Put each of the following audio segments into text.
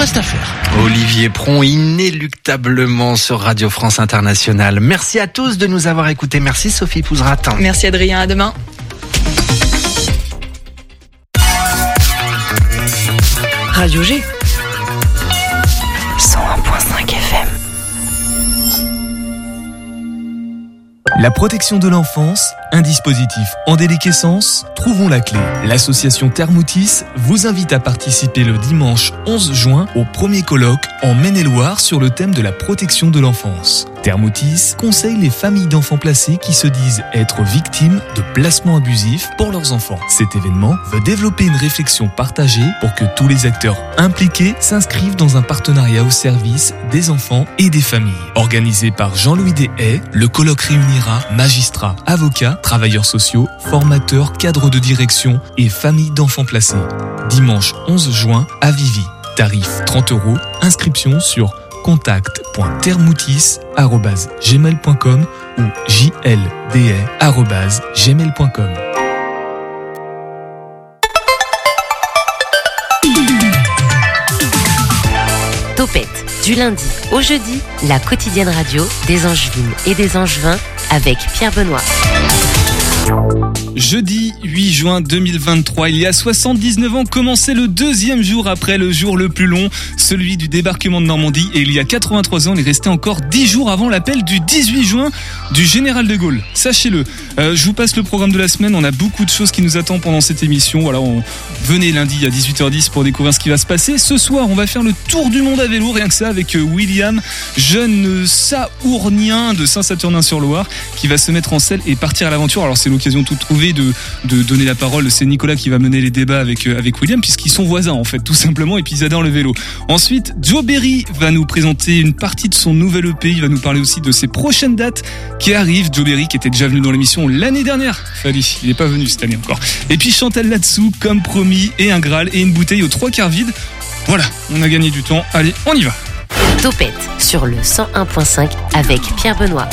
reste à faire. Olivier Pron, inéluctablement sur Radio France Internationale. Merci à tous de nous avoir écoutés. Merci Sophie Pouzrat. Merci Adrien, à demain. Radio G. La protection de l'enfance, un dispositif en déliquescence, trouvons la clé. L'association Thermoutis vous invite à participer le dimanche 11 juin au premier colloque en Maine-et-Loire sur le thème de la protection de l'enfance. Thermoutis conseille les familles d'enfants placés qui se disent être victimes de placements abusifs pour leurs enfants. Cet événement veut développer une réflexion partagée pour que tous les acteurs impliqués s'inscrivent dans un partenariat au service des enfants et des familles. Organisé par Jean-Louis Deshaies, le colloque réunira magistrats, avocats, travailleurs sociaux, formateurs, cadres de direction et familles d'enfants placés. Dimanche 11 juin à Vivi. Tarif 30 euros. Inscription sur contact.termoutis.gmail.com ou jlda.gmail.com. du lundi au jeudi, la quotidienne radio des Angevines et des Angevins avec Pierre Benoît. Jeudi 8 juin 2023, il y a 79 ans, commençait le deuxième jour après le jour le plus long, celui du débarquement de Normandie. Et il y a 83 ans, il restait encore 10 jours avant l'appel du 18 juin du général de Gaulle. Sachez-le. Euh, je vous passe le programme de la semaine. On a beaucoup de choses qui nous attendent pendant cette émission. Voilà, venez lundi à 18h10 pour découvrir ce qui va se passer. Ce soir, on va faire le tour du monde à vélo, rien que ça, avec euh, William, jeune saournien de Saint-Saturnin-sur-Loire, qui va se mettre en selle et partir à l'aventure. Alors c'est l'occasion toute trouvée de, de donner la parole. C'est Nicolas qui va mener les débats avec, euh, avec William, puisqu'ils sont voisins en fait, tout simplement, et puis ils adorent le vélo. Ensuite, Joe Berry va nous présenter une partie de son nouvel EP. Il va nous parler aussi de ses prochaines dates qui arrivent. Joe Berry qui était déjà venu dans l'émission l'année dernière. Fali, il n'est pas venu cette année encore. Et puis Chantal là-dessous, comme promis, et un Graal et une bouteille aux trois quarts vide. Voilà, on a gagné du temps. Allez, on y va. Topette sur le 101.5 avec Pierre Benoît.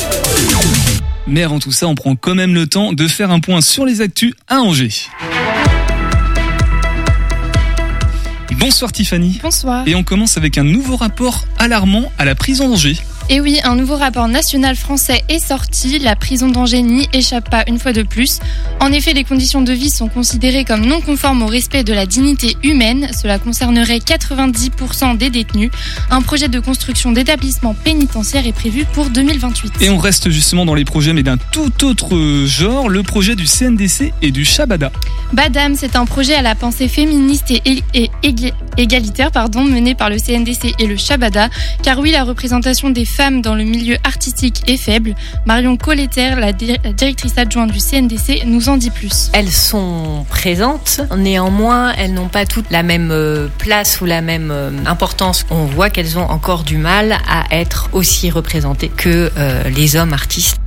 Mais avant tout ça, on prend quand même le temps de faire un point sur les actus à Angers. Bonsoir Tiffany. Bonsoir. Et on commence avec un nouveau rapport alarmant à la prison d'Angers. Et oui, un nouveau rapport national français est sorti. La prison d'Angers n'y échappe pas une fois de plus. En effet, les conditions de vie sont considérées comme non conformes au respect de la dignité humaine. Cela concernerait 90% des détenus. Un projet de construction d'établissement pénitentiaire est prévu pour 2028. Et on reste justement dans les projets, mais d'un tout autre genre, le projet du CNDC et du Shabada. Badam, c'est un projet à la pensée féministe et, et égalitaire pardon, mené par le CNDC et le Shabada. Car oui, la représentation des femmes dans le milieu artistique est faible. Marion Colletter, la directrice adjointe du CNDC, nous en dit plus. Elles sont présentes, néanmoins, elles n'ont pas toutes la même place ou la même importance. On voit qu'elles ont encore du mal à être aussi représentées que les hommes artistes.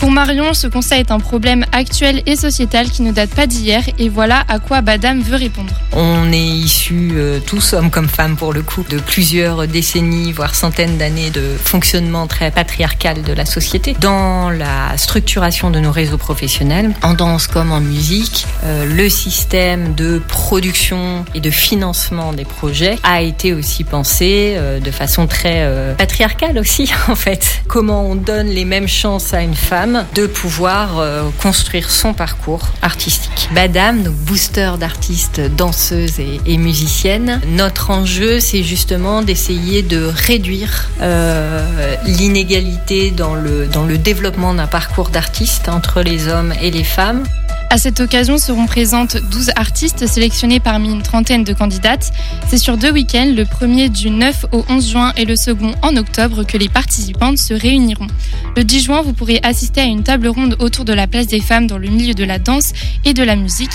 Pour Marion, ce constat est un problème actuel et sociétal qui ne date pas d'hier et voilà à quoi Badam veut répondre. On est issus, euh, tous hommes comme femmes pour le coup, de plusieurs décennies, voire centaines d'années de fonctionnement très patriarcal de la société. Dans la structuration de nos réseaux professionnels, en danse comme en musique, euh, le système de production et de financement des projets a été aussi pensé euh, de façon très patriarcale aussi en fait. Comment on donne les mêmes chances à une femme de pouvoir euh, construire son parcours artistique. Badam, donc booster d'artistes, danseuses et, musiciennes, notre enjeu c'est justement d'essayer de réduire euh, l'inégalité dans le, dans le développement d'un parcours d'artiste entre les hommes et les femmes. À cette occasion seront présentes 12 artistes sélectionnés parmi une trentaine de candidates. C'est sur deux week-ends, le premier du 9 au 11 juin et le second en octobre, que les participantes se réuniront. Le 10 juin, vous pourrez assister à une table ronde autour de la place des femmes dans le milieu de la danse et de la musique.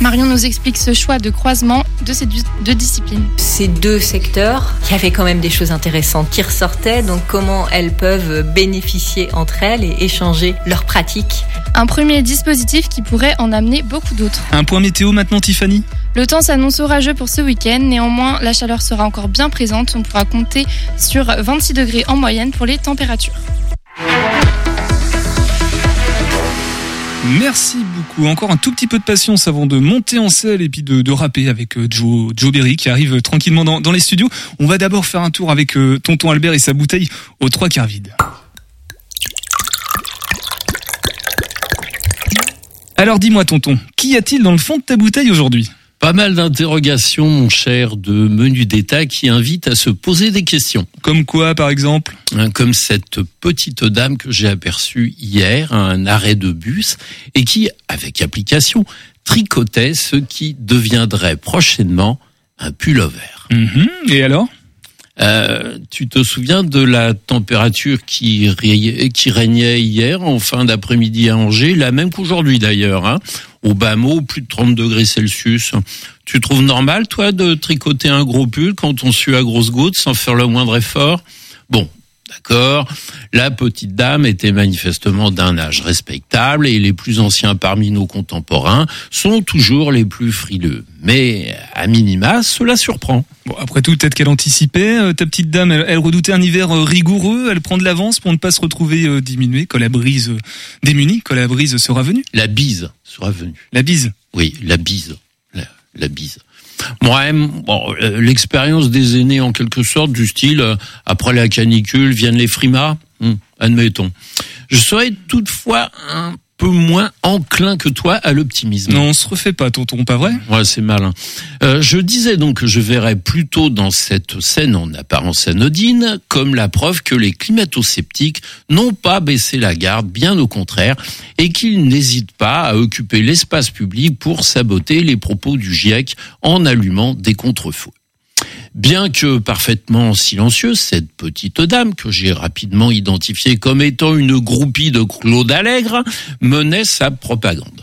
Marion nous explique ce choix de croisement de ces deux disciplines. Ces deux secteurs, il y avait quand même des choses intéressantes qui ressortaient, donc comment elles peuvent bénéficier entre elles et échanger leurs pratiques? Un premier dispositif qui pourrait en amener beaucoup d'autres. Un point météo maintenant Tiffany? Le temps s'annonce orageux pour ce week-end, néanmoins la chaleur sera encore bien présente, on pourra compter sur 26 degrés en moyenne pour les températures. Merci beaucoup. Encore un tout petit peu de patience avant de monter en selle et puis de, de rapper avec euh, Joe, Joe Berry qui arrive tranquillement dans, dans les studios. On va d'abord faire un tour avec euh, Tonton Albert et sa bouteille aux trois quarts vide. Alors dis-moi Tonton, qu'y a-t-il dans le fond de ta bouteille aujourd'hui? Pas mal d'interrogations, mon cher, de menus d'état qui invitent à se poser des questions. Comme quoi par exemple? Hein, Comme cette petite dame que j'ai aperçue hier à un arrêt de bus et qui, avec application, tricotait ce qui deviendrait prochainement un pullover. Mhm, Et alors? Euh, tu te souviens de la température qui, ré- qui régnait hier en fin d'après-midi à Angers, la même qu'aujourd'hui d'ailleurs, hein, au bas mot, plus de 30 degrés Celsius. Tu trouves normal, toi, de tricoter un gros pull quand on sue à grosses gouttes sans faire le moindre effort? Bon, d'accord. La petite dame était manifestement d'un âge respectable et les plus anciens parmi nos contemporains sont toujours les plus frileux. Mais, à minima, cela surprend. Bon, après tout, peut-être qu'elle anticipait. euh, ta petite dame, elle, elle redoutait un hiver euh, rigoureux. Elle prend de l'avance pour ne pas se retrouver euh, diminuée quand la brise euh, démunie, quand la brise sera venue. La bise sera venue. La bise. Oui, la bise. La, la bise. Moi, bon, euh, l'expérience des aînés en quelque sorte, du style, euh, après la canicule, viennent les frimas, Hum, admettons. Je serais toutefois un peu moins enclin que toi à l'optimisme. Non, on se refait pas, tonton, pas vrai? Ouais, c'est malin. Euh, je disais donc que je verrais plutôt dans cette scène en apparence anodine comme la preuve que les climato-sceptiques n'ont pas baissé la garde, bien au contraire, et qu'ils n'hésitent pas à occuper l'espace public pour saboter les propos du GIEC en allumant des contre-feux. Bien que parfaitement silencieuse, cette petite dame, que j'ai rapidement identifiée comme étant une groupie de Claude Allègre, menait sa propagande.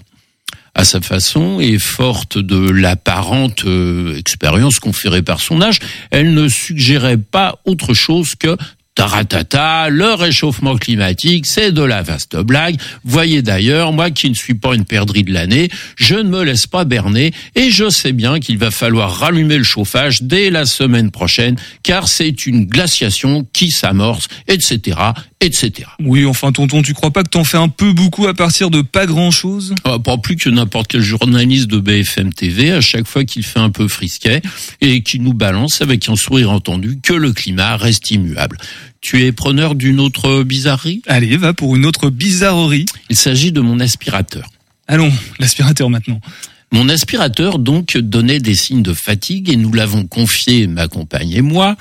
À sa façon et forte de l'apparente euh, expérience conférée par son âge, elle ne suggérait pas autre chose que Taratata, le réchauffement climatique, c'est de la vaste blague. Voyez d'ailleurs, moi qui ne suis pas une perdrix de l'année, je ne me laisse pas berner et je sais bien qu'il va falloir rallumer le chauffage dès la semaine prochaine car c'est une glaciation qui s'amorce, etc., etc. Oui, enfin, tonton, tu crois pas que t'en fais un peu beaucoup à partir de pas grand-chose? Ah, Pas plus que n'importe quel journaliste de BFM TV à chaque fois qu'il fait un peu frisquet et qui nous balance avec un sourire entendu que le climat reste immuable. Tu es preneur d'une autre bizarrerie? Allez, va pour une autre bizarrerie. Il s'agit de mon aspirateur. Allons, l'aspirateur maintenant. Mon aspirateur donc donnait des signes de fatigue et nous l'avons confié, ma compagne et moi,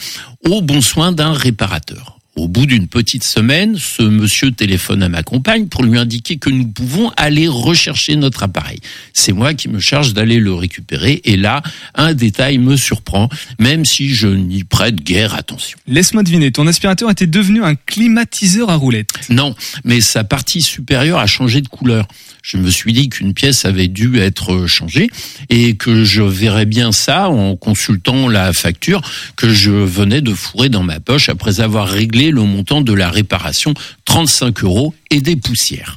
au bon soin d'un réparateur. Au bout d'une petite semaine, ce monsieur téléphone à ma compagne pour lui indiquer que nous pouvons aller rechercher notre appareil. C'est moi qui me charge d'aller le récupérer et là, un détail me surprend, même si je n'y prête guère attention. Laisse-moi deviner, ton aspirateur était devenu un climatiseur à roulettes. Non, mais sa partie supérieure a changé de couleur. Je me suis dit qu'une pièce avait dû être changée et que je verrais bien ça en consultant la facture que je venais de fourrer dans ma poche après avoir réglé le montant de la réparation, 35 euros et des poussières.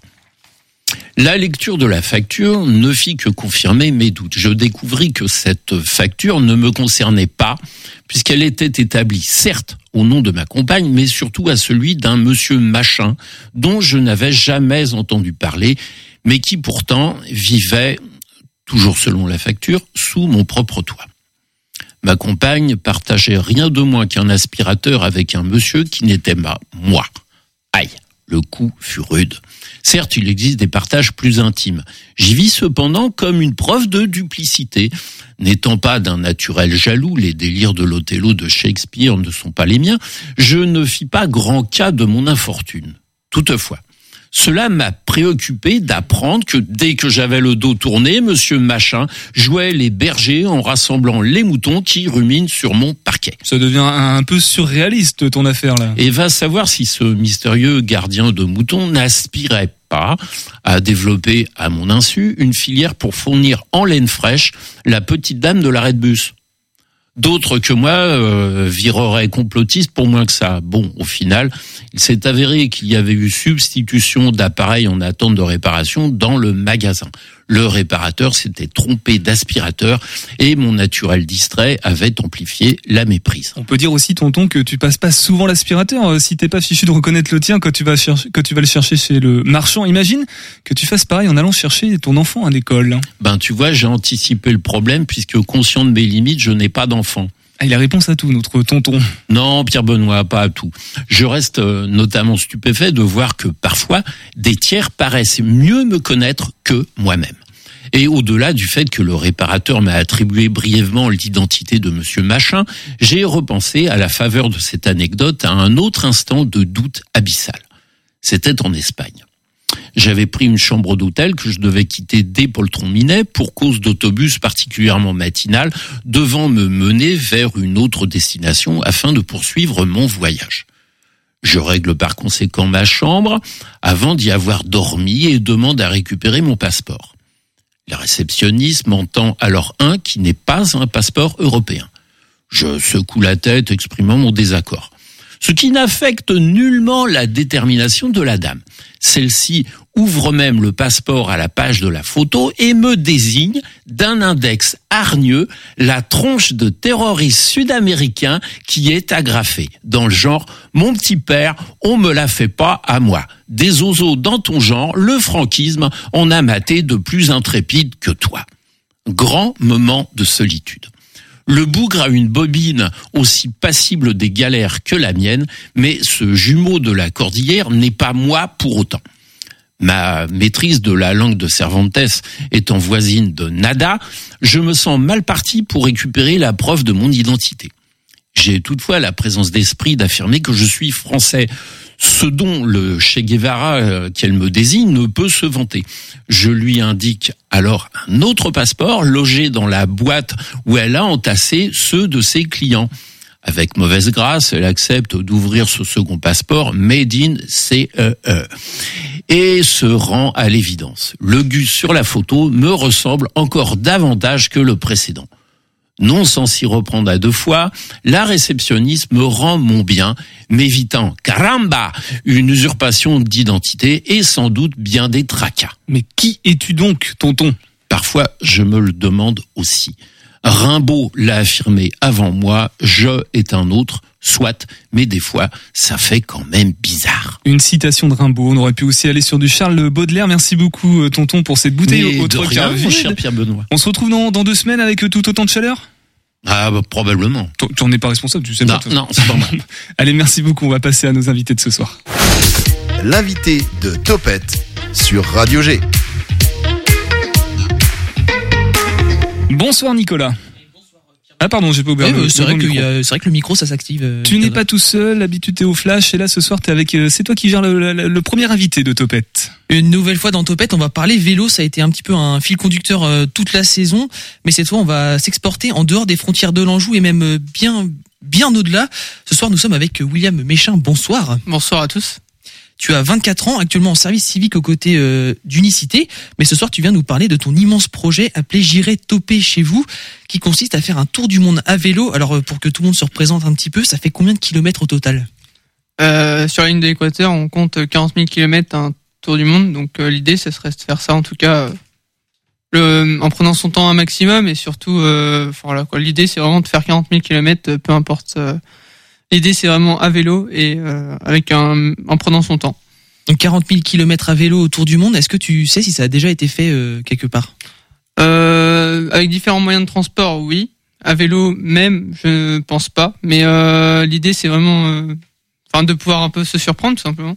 La lecture de la facture ne fit que confirmer mes doutes. Je découvris que cette facture ne me concernait pas, puisqu'elle était établie certes au nom de ma compagne, mais surtout à celui d'un monsieur machin, dont je n'avais jamais entendu parler, mais qui pourtant vivait, toujours selon la facture, sous mon propre toit. Ma compagne partageait rien de moins qu'un aspirateur avec un monsieur qui n'était pas moi. Aïe, le coup fut rude. Certes, il existe des partages plus intimes. J'y vis cependant comme une preuve de duplicité. N'étant pas d'un naturel jaloux, les délires de l'Othello de Shakespeare ne sont pas les miens, je ne fis pas grand cas de mon infortune. Toutefois, cela m'a préoccupé d'apprendre que dès que j'avais le dos tourné, monsieur Machin jouait les bergers en rassemblant les moutons qui ruminent sur mon parquet. Ça devient un, peu surréaliste, ton affaire là. Et va savoir si ce mystérieux gardien de moutons n'aspirait pas à développer, à mon insu, une filière pour fournir en laine fraîche la petite dame de l'arrêt de bus. D'autres que moi euh, vireraient complotiste pour moins que ça. Bon, au final, il s'est avéré qu'il y avait eu substitution d'appareils en attente de réparation dans le magasin. Le réparateur s'était trompé d'aspirateur et mon naturel distrait avait amplifié la méprise. On peut dire aussi, tonton, que tu passes pas souvent l'aspirateur. Euh, Si t'es pas fichu de reconnaître le tien quand tu vas chercher, quand tu vas le chercher chez le marchand, imagine que tu fasses pareil en allant chercher ton enfant à l'école. Ben, tu vois, j'ai anticipé le problème puisque conscient de mes limites, je n'ai pas d'enfant. Ah, a réponse à tout, notre tonton. Non, Pierre Benoît, pas à tout. Je reste euh, notamment stupéfait de voir que parfois des tiers paraissent mieux me connaître que moi-même. Et au-delà du fait que le réparateur m'a attribué brièvement l'identité de monsieur Machin, j'ai repensé à la faveur de cette anecdote à un autre instant de doute abyssal. C'était en Espagne. J'avais pris une chambre d'hôtel que je devais quitter dès Poltron-Minet pour cause d'autobus particulièrement matinal devant me mener vers une autre destination afin de poursuivre mon voyage. Je règle par conséquent ma chambre avant d'y avoir dormi et demande à récupérer mon passeport. La réceptionniste m'entend alors un qui n'est pas un passeport européen. Je secoue la tête exprimant mon désaccord. Ce qui n'affecte nullement la détermination de la dame. Celle-ci ouvre même le passeport à la page de la photo et me désigne d'un index hargneux la tronche de terroriste sud-américain qui est agrafée. Dans le genre, mon petit père, on me la fait pas à moi. Des oiseaux dans ton genre, le franquisme, on a maté de plus intrépide que toi. Grand moment de solitude. Le bougre a une bobine aussi passible des galères que la mienne, mais ce jumeau de la cordillère n'est pas moi pour autant. Ma maîtrise de la langue de Cervantes étant voisine de nada, je me sens mal parti pour récupérer la preuve de mon identité. J'ai toutefois la présence d'esprit d'affirmer que je suis français, ce dont le Che Guevara euh, qu'elle me désigne ne peut se vanter. Je lui indique alors un autre passeport logé dans la boîte où elle a entassé ceux de ses clients. Avec mauvaise grâce, elle accepte d'ouvrir ce second passeport Made in CEE et se rend à l'évidence. Le gus sur la photo me ressemble encore davantage que le précédent. Non sans s'y reprendre à deux fois, la réceptionniste me rend mon bien, m'évitant, caramba, une usurpation d'identité et sans doute bien des tracas. Mais qui es-tu donc, tonton? Parfois, je me le demande aussi. Rimbaud l'a affirmé avant moi, je est un autre, soit, mais des fois, ça fait quand même bizarre. Une citation de Rimbaud. On aurait pu aussi aller sur du Charles Baudelaire. Merci beaucoup, euh, tonton, pour cette bouteille Mais au de trois rien, quarts mon vide. cher Pierre Benoît. On se retrouve dans, dans deux semaines avec euh, tout autant de chaleur? Ah, bah, probablement. Tu tu en es pas responsable, tu sais Non, pas. toi. non, c'est pas moi. Allez, merci beaucoup. On va passer à nos invités de ce soir. L'invité de Topette sur Radio G. Bonsoir Nicolas. Ah pardon, j'ai pas ouvert le- euh, c'est vrai, que le micro ça s'active. euh, Tu n'es pas tout seul, d'habitude t'es au flash et là ce soir t'es avec, euh, c'est toi qui gères le, le- le premier invité de Topette. Une nouvelle fois dans Topette, on va parler vélo. Ça a été un petit peu un fil conducteur euh, toute la saison, mais cette fois on va s'exporter en dehors des frontières de l'Anjou et même bien bien au-delà. Ce soir nous sommes avec William Méchin. Bonsoir. Bonsoir à tous. Tu as 24 ans, actuellement en service civique aux côtés euh, d'Unicité, mais ce soir tu viens nous parler de ton immense projet appelé J'irai toper chez vous, qui consiste à faire un tour du monde à vélo. Alors euh, pour que tout le monde se représente un petit peu, ça fait combien de kilomètres au total? Euh, sur la ligne de l'équateur, on compte 40 000 km un tour du monde. Donc l'idée, ce serait de faire ça en tout cas en prenant son temps un maximum et surtout, voilà. L'idée, c'est vraiment de faire 40 000 km, peu importe. L'idée, c'est vraiment à vélo et euh, avec un, en prenant son temps. Donc 40 000 kilomètres à vélo autour du monde. Est-ce que tu sais si ça a déjà été fait euh, quelque part? Euh, avec différents moyens de transport, oui. À vélo, même, je ne pense pas. Mais euh, l'idée, c'est vraiment, euh, enfin, de pouvoir un peu se surprendre, tout simplement.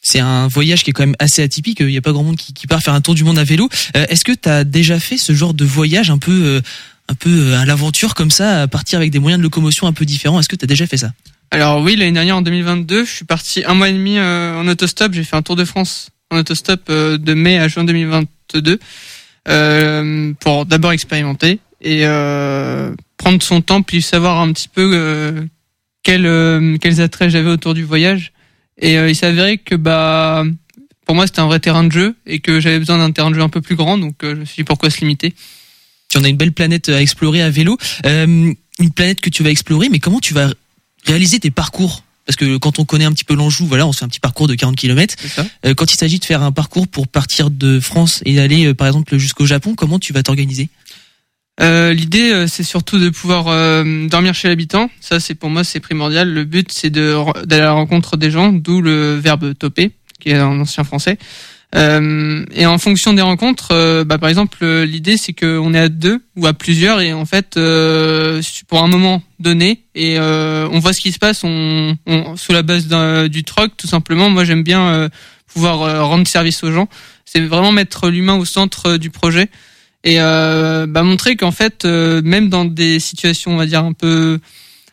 C'est un voyage qui est quand même assez atypique. Il n'y a pas grand monde qui, part faire un tour du monde à vélo. Est-ce que tu as déjà fait ce genre de voyage un peu, euh, un peu euh, à l'aventure comme ça, à partir avec des moyens de locomotion un peu différents Est-ce que tu as déjà fait ça? Alors oui, l'année dernière, en 2022, je suis parti un mois et demi euh, en autostop. J'ai fait un tour de France en autostop euh, de mai à juin 2022 euh, pour d'abord expérimenter et euh, prendre son temps, puis savoir un petit peu euh, quel, quels attraits j'avais autour du voyage. Et il s'avérait que bah pour moi c'était un vrai terrain de jeu et que j'avais besoin d'un terrain de jeu un peu plus grand, donc je me suis dit pourquoi se limiter? Tu en as une belle planète à explorer à vélo. Euh, une planète que tu vas explorer, mais comment tu vas réaliser tes parcours? Parce que quand on connaît un petit peu l'Anjou, voilà, on fait un petit parcours de 40 km. Euh, quand il s'agit de faire un parcours pour partir de France et aller, euh, par exemple, jusqu'au Japon, comment tu vas t'organiser? Euh, L'idée, euh, c'est surtout de pouvoir euh, dormir chez l'habitant. Ça, c'est pour moi, c'est primordial. Le but, c'est d'aller à la rencontre des gens, d'où le verbe toper, qui est un ancien français. Euh, et en fonction des rencontres, euh, bah, par exemple, euh, l'idée, c'est qu'on est à deux ou à plusieurs, et en fait, pour un moment donné, et on voit ce qui se passe, on, sous la base du troc, tout simplement. Moi, j'aime bien pouvoir rendre service aux gens. C'est vraiment mettre l'humain au centre du projet et bah, montrer qu'en fait, même dans des situations, on va dire un peu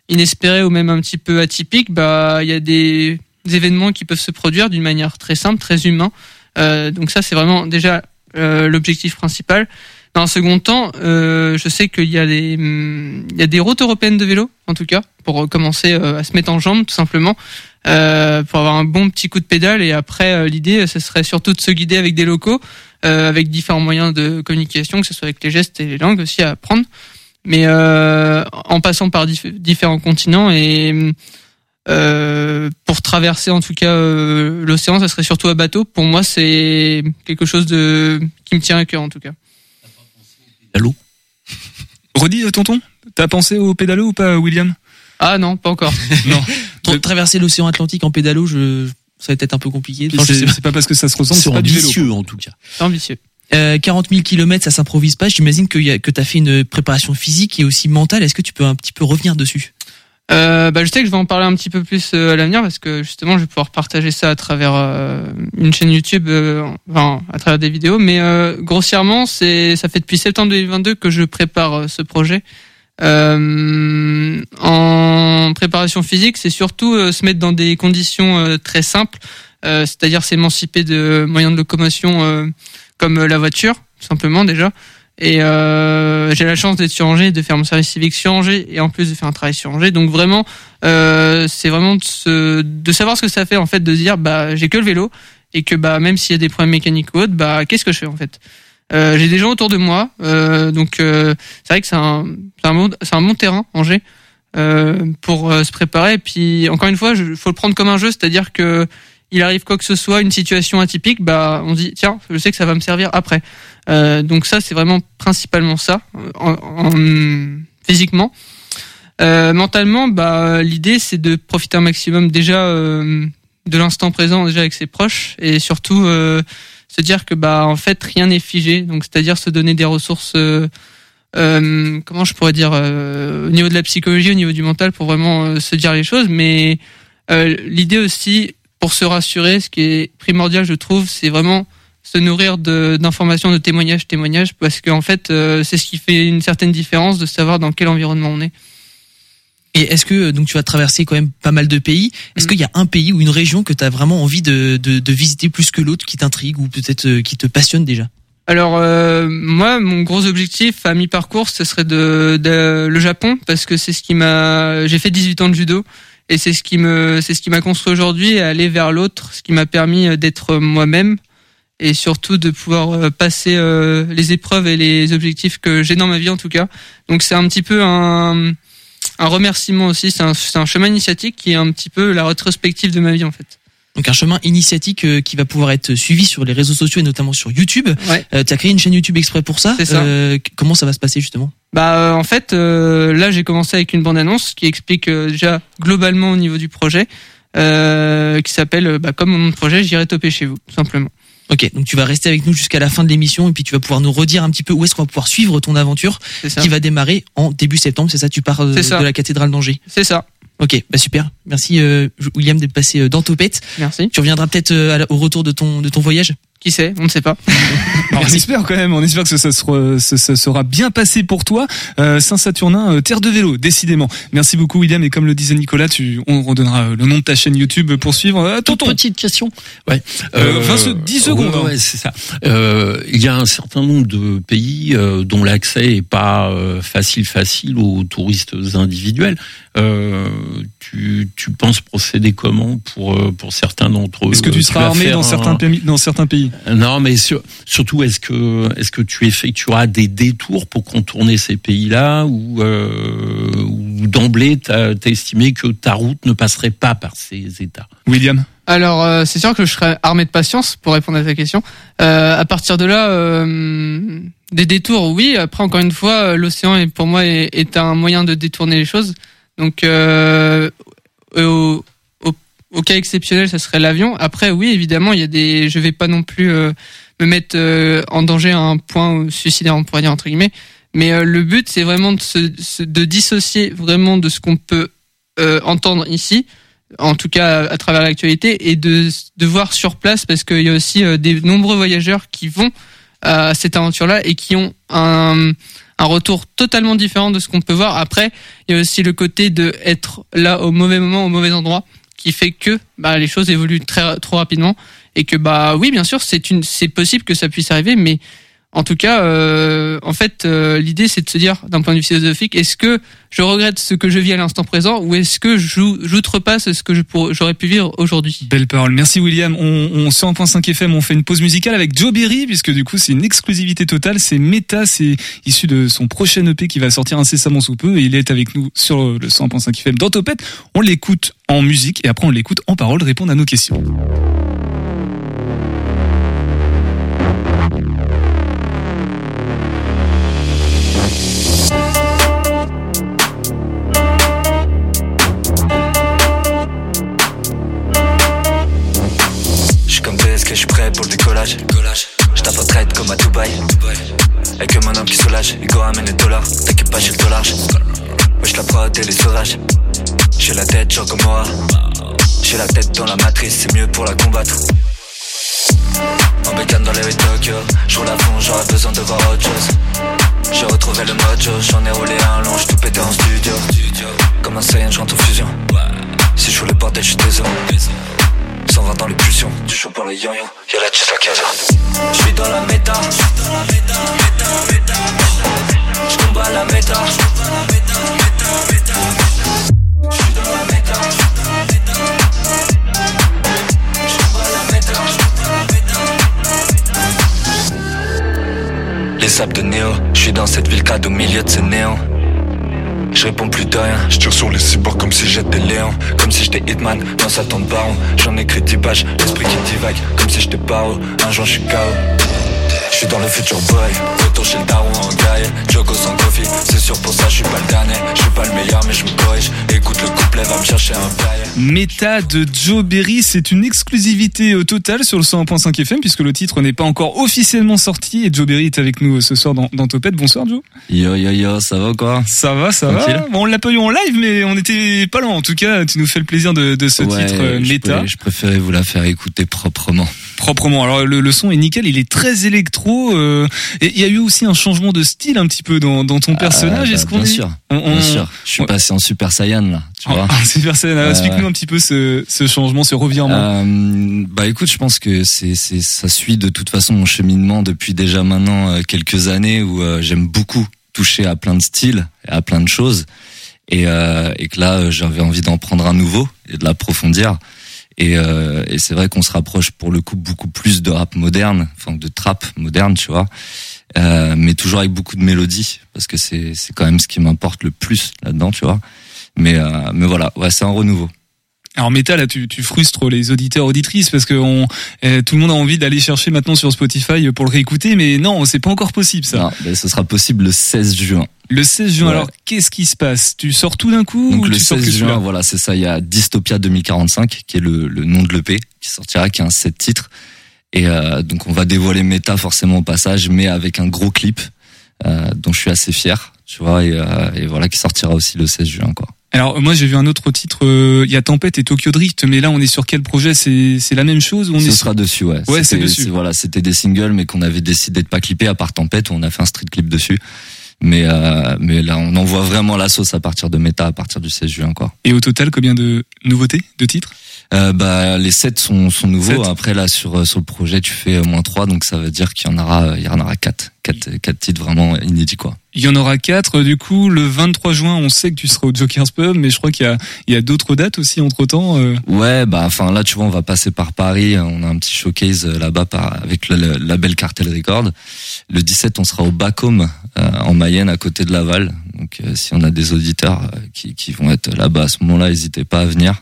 inespérées ou même un petit peu atypiques, bah il y a des, des événements qui peuvent se produire d'une manière très simple, très humain. Euh, donc ça, c'est vraiment déjà euh, l'objectif principal. Dans un second temps, euh, je sais qu'il y a des hum, il y a des routes européennes de vélo, en tout cas, pour commencer euh, à se mettre en jambes, tout simplement, euh, pour avoir un bon petit coup de pédale. Et après, euh, l'idée, ce serait surtout de se guider avec des locaux, euh, avec différents moyens de communication, que ce soit avec les gestes et les langues aussi à apprendre, mais euh, en passant par dif- différents continents et euh, pour traverser en tout cas euh, l'océan, ça serait surtout à bateau. Pour moi, c'est quelque chose de qui me tient à cœur en tout cas. Redis, euh, tonton, t'as pensé au pédalo ou pas, William? Ah non, pas encore. non. Tra- Traverser l'océan Atlantique en pédalo, je... ça va être un peu compliqué. Enfin, je sais C'est pas. parce que ça se ressemble, C'est pas du vélo. ambitieux en tout cas. C'est ambitieux. Euh, 40 000 km, ça s'improvise pas. J'imagine que, que tu as fait une préparation physique et aussi mentale. Est-ce que tu peux un petit peu revenir dessus? Euh, bah, je sais que je vais en parler un petit peu plus euh, à l'avenir parce que justement, je vais pouvoir partager ça à travers euh, une chaîne YouTube, euh, enfin à travers des vidéos. Mais grossièrement, c'est ça fait depuis septembre 2022 que je prépare ce projet. En préparation physique, c'est surtout se mettre dans des conditions très simples, c'est-à-dire s'émanciper de moyens de locomotion comme la voiture, tout simplement déjà. Et euh, j'ai la chance d'être sur Angers, de faire mon service civique sur Angers et en plus de faire un travail sur Angers. Donc vraiment, euh, c'est vraiment de, se- de savoir ce que ça fait en fait, de se dire bah j'ai que le vélo et que bah même s'il y a des problèmes mécaniques ou autres, bah qu'est-ce que je fais en fait? Euh, J'ai des gens autour de moi, euh, donc euh, c'est vrai que c'est un c'est un bon c'est un bon terrain Angers euh, pour se préparer. Et puis encore une fois, il faut le prendre comme un jeu, c'est-à-dire que il arrive quoi que ce soit, une situation atypique, bah on dit tiens, je sais que ça va me servir après. Euh, donc ça, c'est vraiment principalement ça, en, en- physiquement. Euh, mentalement, bah l'idée c'est de profiter un maximum déjà euh, de l'instant présent déjà avec ses proches et surtout se dire que bah en fait rien n'est figé. Donc c'est-à-dire se donner des ressources. comment je pourrais dire au niveau de la psychologie, au niveau du mental, pour vraiment se dire les choses. Mais l'idée aussi, pour se rassurer, ce qui est primordial, je trouve, c'est vraiment se nourrir de- d'informations, de, témoignages, témoignages, parce qu'en fait, euh, c'est ce qui fait une certaine différence de savoir dans quel environnement on est. Et est-ce que donc tu vas traverser quand même pas mal de pays Mm. Est-ce qu'il y a un pays ou une région que tu as vraiment envie de, de, de visiter plus que l'autre, qui t'intrigue ou peut-être euh, qui te passionne déjà? Alors euh, moi, mon gros objectif à mi-parcours, ce serait de, de- le Japon parce que c'est ce qui m'a. J'ai fait 18 ans de judo et c'est ce qui me, c'est ce qui m'a construit aujourd'hui aller vers l'autre, ce qui m'a permis euh, d'être moi-même et surtout de pouvoir euh, passer euh, les épreuves et les objectifs que j'ai dans ma vie en tout cas. Donc c'est un petit peu un, un remerciement aussi. C'est un, c'est un chemin initiatique qui est un petit peu la rétrospective de ma vie en fait. Donc un chemin initiatique euh, qui va pouvoir être suivi sur les réseaux sociaux et notamment sur YouTube. Ouais. Euh, tu as créé une chaîne YouTube exprès pour ça. C'est ça. Euh, comment ça va se passer justement? Bah euh, en fait euh, là j'ai commencé avec une bande annonce qui explique euh, déjà globalement au niveau du projet euh, qui s'appelle bah, comme mon projet j'irai toper chez vous tout simplement. Ok, donc tu vas rester avec nous jusqu'à la fin de l'émission et puis tu vas pouvoir nous redire un petit peu où est-ce qu'on va pouvoir suivre ton aventure qui va démarrer en début septembre. C'est ça, tu pars euh, ça. de la cathédrale d'Angers. C'est ça. Ok, bah super. Merci euh, William d'être passé euh, dans Topette. Merci. Tu reviendras peut-être euh, au retour de ton de ton voyage? Qui sait On ne sait pas. on espère quand même, on espère que ça sera, ça, ça sera bien passé pour toi. Euh, Saint-Saturnin, euh, terre de vélo, décidément. Merci beaucoup William et comme le disait Nicolas, tu, on redonnera euh, le nom de ta chaîne YouTube pour suivre. Euh, Toute tonton, petite question. Ouais. Euh, 20 se- 10 secondes, Ouais, hein. ouais, c'est ça. Euh, il y a un certain nombre de pays euh, dont l'accès est pas euh, facile facile aux touristes individuels. Euh, tu, tu penses procéder comment pour euh, pour certains d'entre eux Est-ce que tu Euh, seras armé dans un- certains pays dans certains pays? Non, mais sur- surtout, est-ce que est-ce que tu effectueras des détours pour contourner ces pays-là ou euh, ou d'emblée t'as as estimé que ta route ne passerait pas par ces États? William? Alors, euh, c'est sûr que je serais armé de patience pour répondre à ta question. Euh, à partir de là, euh, des détours, oui. Après, encore une fois, l'océan est pour moi est, est un moyen de détourner les choses. Donc, euh, au, au, au cas exceptionnel, ça serait l'avion. Après, oui, évidemment, il y a des. Je vais pas non plus euh, me mettre euh, en danger à un point suicidaire, on pourrait dire entre guillemets. Mais euh, le but, c'est vraiment de, se, de dissocier vraiment de ce qu'on peut euh, entendre ici en tout cas à travers l'actualité, et de, de voir sur place, parce qu'il y a aussi euh, des nombreux voyageurs qui vont à cette aventure-là et qui ont un, un retour totalement différent de ce qu'on peut voir. Après, il y a aussi le côté de être là au mauvais moment, au mauvais endroit, qui fait que bah, les choses évoluent très trop rapidement et que bah oui, bien sûr, c'est une, c'est possible que ça puisse arriver, mais en tout cas, euh, en fait, euh, l'idée c'est de se dire, d'un point de vue philosophique, est-ce que je regrette ce que je vis à l'instant présent ou est-ce que j'outrepasse ce que j'aurais pu vivre aujourd'hui? Belle parole. Merci William. On, on sur 1.5 FM, on fait une pause musicale avec Joe Berry puisque du coup c'est une exclusivité totale. C'est Meta, c'est issu de son prochain EP qui va sortir incessamment sous peu et il est avec nous sur le 100.5 FM dans Topette. On l'écoute en musique et après on l'écoute en parole répondre à nos questions. Je suis prêt pour le décollage. Je tape en comme à Dubaï. Avec mon homme qui soulage, Hugo amène les dollars. T'inquiète pas, j'ai le dollar. Wesh la prod et les sauvages. J'ai la tête, genre comme moi. J'ai la tête dans la matrice, c'est mieux pour la combattre. En bécane dans les rues Tokyo. Je roule à fond, j'aurais besoin de voir autre chose. J'ai retrouvé le mojo, j'en ai roulé un long, tout pété en studio. Comme un Saiyan, je rentre en fusion. Si je le bordel, je suis désolé. 120 dans les pulsions, du chaud pour le yo-yo, y'a la cheese casa. J'suis dans la méta, j'combat la méta. J'suis dans la méta, la méta. Les sables de Néo, j'suis dans cette ville cadre au milieu de ces néons. Je réponds plus de rien, je tire sur les cyborgs comme si j'étais Léon. Comme si j'étais Hitman, dans sa tente baron J'en écris 10 pages, l'esprit qui divague. Comme si j'étais Paro, un jour je suis KO Je suis dans le future boy, retour chez le daron en gaille Joko sans coffee, c'est sûr pour ça je suis pas le dernier Je suis pas le meilleur mais je me corrige Écoute le couplet, va me chercher un bail Méta de Joe Berry, c'est une exclusivité au total sur le 101.5 FM puisque le titre n'est pas encore officiellement sorti et Joe Berry est avec nous ce soir dans, dans Topette. Bonsoir Joe. Yo yo yo, ça va quoi? Ça va, ça Tranquille. va. Bon, on l'a pas eu en live mais on était pas loin. En tout cas, tu nous fais le plaisir de, de ce Ouais, titre euh, je pré- Je préférais vous la faire écouter proprement. Proprement. Alors le, le son est nickel, il est très électro. Euh, et il y a eu aussi un changement de style un petit peu dans, dans ton personnage. Ah, Est-ce bah, qu'on bien est- sûr, on- on- bien sûr. Je suis passé en Super Saiyan là, tu vois. Ah, Super Saiyan, Euh, explique-nous un petit peu ce, ce changement, ce revirement. Euh, bah écoute, je pense que c'est c'est ça suit de toute façon mon cheminement depuis déjà maintenant euh, quelques années où euh, j'aime beaucoup toucher à plein de styles et à plein de choses et euh, et que là euh, j'avais envie d'en prendre un nouveau et de l'approfondir et euh, et c'est vrai qu'on se rapproche pour le coup beaucoup plus de rap moderne, enfin de trap moderne, tu vois. Euh, mais toujours avec beaucoup de mélodie parce que c'est c'est quand même ce qui m'importe le plus là-dedans, tu vois. Mais euh, mais voilà, ouais, c'est un renouveau. Alors Méta, là, tu, tu frustres les auditeurs auditrices parce que on, euh, tout le monde a envie d'aller chercher maintenant sur Spotify pour le réécouter, mais non, c'est pas encore possible ça. Non, ben, ce sera possible le 16 juin. Le 16 juin. Ouais. Alors, qu'est-ce qui se passe? Tu sors tout d'un coup Donc ou le tu sors que 16 celui-là? juin, voilà, c'est ça. Il y a Dystopia 2045, qui est le, le nom de l'EP, qui sortira, qui a un sept titres. Et euh, donc on va dévoiler Méta forcément au passage, mais avec un gros clip euh, dont je suis assez fier, tu vois, et, euh, et voilà, qui sortira aussi le 16 juin, quoi. Alors moi j'ai vu un autre titre, euh, il y a Tempête et Tokyo Drift, mais là on est sur quel projet? C'est la même chose ou on Ce est sera dessus, ouais. Ouais, c'est dessus. Voilà, c'était des singles, mais qu'on avait décidé de pas clipper à part Tempête, où on a fait un street clip dessus. Mais euh, mais là, on envoie vraiment la sauce à partir de Méta, à partir du 16 juin, quoi. Et au total combien de nouveautés, de titres? Euh, bah les 7 sont, sont nouveaux. Après là sur euh, sur le projet tu fais euh, moins 3 donc ça veut dire qu'il y en aura euh, il y en aura 4 quatre, quatre titres vraiment inédits quoi. Il y en aura quatre. Du coup, le 23 juin, on sait que tu seras au Joker's Pub, mais je crois qu'il y a, il y a d'autres dates aussi entre temps. Ouais, bah, enfin là, tu vois, on va passer par Paris. On a un petit showcase là-bas par, avec le, le label Cartel Record. Le 17, on sera au Bacom en Mayenne, à côté de Laval. Donc, si on a des auditeurs qui, qui vont être là-bas à ce moment-là, n'hésitez pas à venir.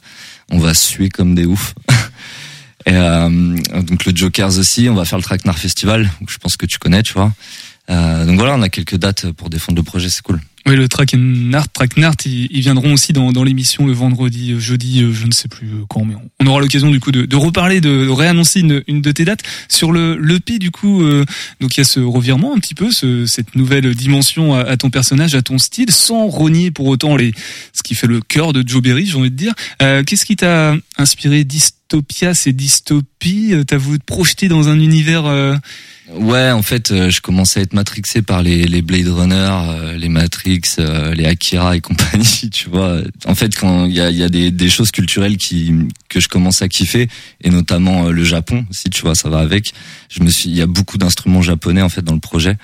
On va suer comme des oufs. Et euh, donc le Jokers aussi, on va faire le Tracknar Festival, je pense que tu connais, tu vois. Euh, donc voilà, on a quelques dates pour défendre le projet, c'est cool. Oui, le Tracknart, Tracknart, ils, ils viendront aussi dans, dans l'émission le vendredi, jeudi, je ne sais plus quand, mais on aura l'occasion du coup de, de reparler, de, réannoncer une, une, de tes dates sur le l'EP du coup. Euh, donc il y a ce revirement un petit peu, ce, cette nouvelle dimension à, à, ton personnage, à ton style, sans renier pour autant les ce qui fait le cœur de Joe Berry, j'ai envie de dire. Euh, Qu'est-ce qui t'a inspiré Dystopia, c'est dystopie T'as voulu te projeter dans un univers euh, Ouais, en fait, euh, je commençais à être matrixé par les, les Blade Runner, euh, les Matrix, euh, les Akira et compagnie, tu vois. En fait, quand il y a, y a des, des, choses culturelles qui que je commence à kiffer, et notamment le Japon, si tu vois, ça va avec. Je me suis, il y a beaucoup d'instruments japonais en fait dans le projet.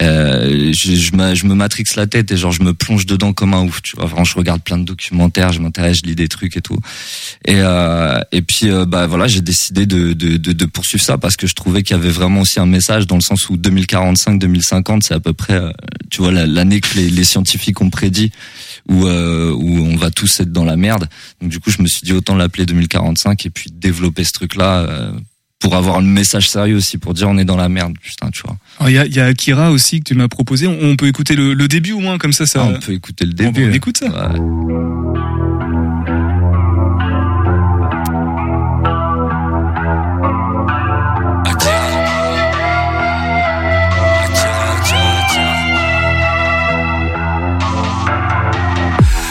Euh, je, je, me, je me matrixe la tête et genre je me plonge dedans comme un ouf tu vois. Vraiment je regarde plein de documentaires je m'intéresse je lis des trucs et tout. Et euh, et puis euh, bah voilà j'ai décidé de, de, de, de, poursuivre ça parce que je trouvais qu'il y avait vraiment aussi un message dans le sens où 2045 2050 c'est à peu près tu vois l'année que les, les, scientifiques ont prédit où où on va tous être dans la merde. Donc du coup je me suis dit autant l'appeler 2045 et puis développer ce truc là pour avoir le message sérieux aussi, pour dire on est dans la merde, putain, tu vois. Il y a, y a Akira aussi que tu m'as proposé. On, peut écouter le, le, début au moins comme ça. ça... Ah, on peut écouter le début. On, on écoute ça. Ouais.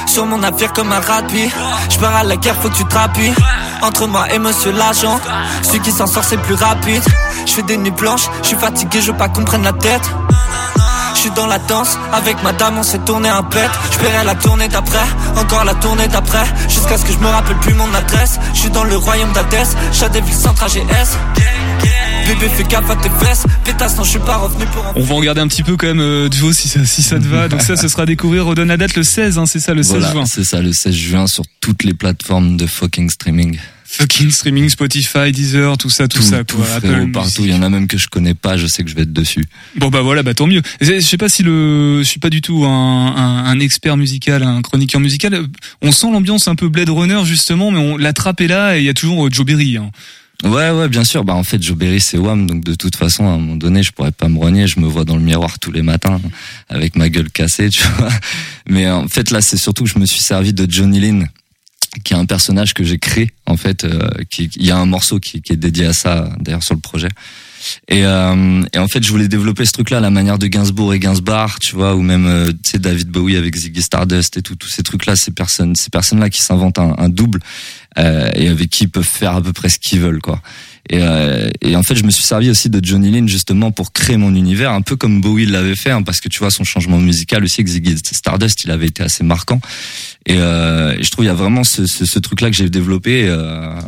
Sur mon navire comme un rapide Je pars à la guerre, faut que tu te rappuies Entre moi et monsieur l'agent. Celui qui s'en sort c'est plus rapide. Je fais des nuits blanches, je suis fatigué, je veux pas qu'on prenne la tête. Je suis dans la danse, avec madame on s'est tourné un pet. Je la tournée d'après, encore la tournée d'après. Jusqu'à ce que je me rappelle plus mon adresse. Je suis dans le royaume d'Adès, Chadeville Centre GS Bébé fais gaffe à tes fesses, pétasse non je suis pas revenu pour On va regarder un petit peu quand même euh, Joe si ça, si ça te va Donc ça ce sera à découvrir, redonne la date le 16 hein, c'est ça le 16 voilà, juin C'est ça le 16 juin sur toutes les plateformes de fucking streaming fucking streaming, Spotify, Deezer, tout ça, tout, tout ça, tout quoi. Apple partout. Il y en a même que je connais pas. Je sais que je vais être dessus. Bon bah voilà, bah tant mieux. Je sais pas si le, je suis pas du tout un, un, un expert musical, un chroniqueur musical. On sent l'ambiance un peu Blade Runner justement, mais on la trappe est là et il y a toujours Joe Berry. Hein. Ouais, ouais, bien sûr. Bah, en fait, Joe Berry, c'est Wham. Donc, de toute façon, à un moment donné, je pourrais pas me renier. Je me vois dans le miroir tous les matins, avec ma gueule cassée, tu vois. Mais en fait, là, c'est surtout que je me suis servi de Johnny Lynn qui est un personnage que j'ai créé en fait euh, qui il y a un morceau qui, qui est dédié à ça d'ailleurs sur le projet et, euh, et en fait je voulais développer ce truc là à la manière de Gainsbourg et Gainsbar tu vois ou même euh, tu sais David Bowie avec Ziggy Stardust et tout tous ces trucs là ces personnes ces personnes là qui s'inventent un double euh, et avec qui ils peuvent faire à peu près ce qu'ils veulent quoi et, euh, et, en fait, je me suis servi aussi de Johnny Lynn justement pour créer mon univers, un peu comme Bowie l'avait fait, hein, parce que tu vois son changement musical aussi, avec Ziggy Stardust, il avait été assez marquant. Et, euh, et je trouve il y a vraiment ce, ce, ce truc-là que j'ai développé. Euh,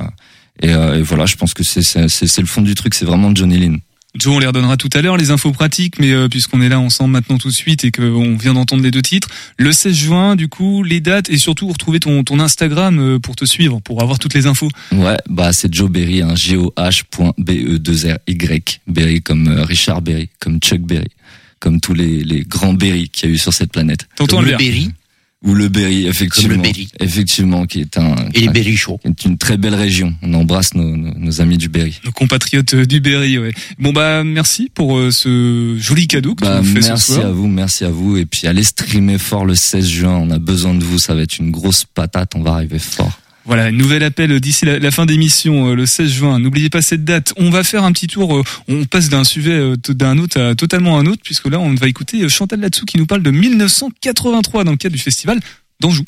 et, et, voilà, je pense que c'est le fond du truc, c'est vraiment Johnny Lynn. Joe, on les redonnera tout à l'heure, les infos pratiques, mais euh, puisqu'on est là ensemble maintenant tout de suite et qu'on vient d'entendre les deux titres, le 16 juin, du coup, les dates et surtout retrouver ton, ton Instagram euh, pour te suivre, pour avoir toutes les infos. Ouais, bah c'est Joe Berry, hein, G-O-H.B-E-2-R-Y, Berry comme euh, Richard Berry, comme Chuck Berry, comme tous les, les grands Berry qu'il y a eu sur cette planète. T'entends le Berry ou le Berry, effectivement. Comme le Berry. Effectivement, qui est un. Et les Berry chauds. Est une très belle région. On embrasse nos, nos, nos amis du Berry. Nos compatriotes du Berry, ouais. Bon bah merci pour euh, ce joli cadeau que bah, tu nous fais merci ce soir. à vous, merci à vous. Et puis allez streamer fort le 16 juin. On a besoin de vous. Ça va être une grosse patate. On va arriver fort. Voilà, nouvel appel d'ici la, la, fin d'émission, euh, le 16 juin. N'oubliez pas cette date. On va faire un petit tour. Euh, on passe d'un sujet euh, d'un autre à totalement un autre, puisque là, on va écouter Chantal Latsou qui nous parle de 1983 dans le cadre du festival d'Anjou.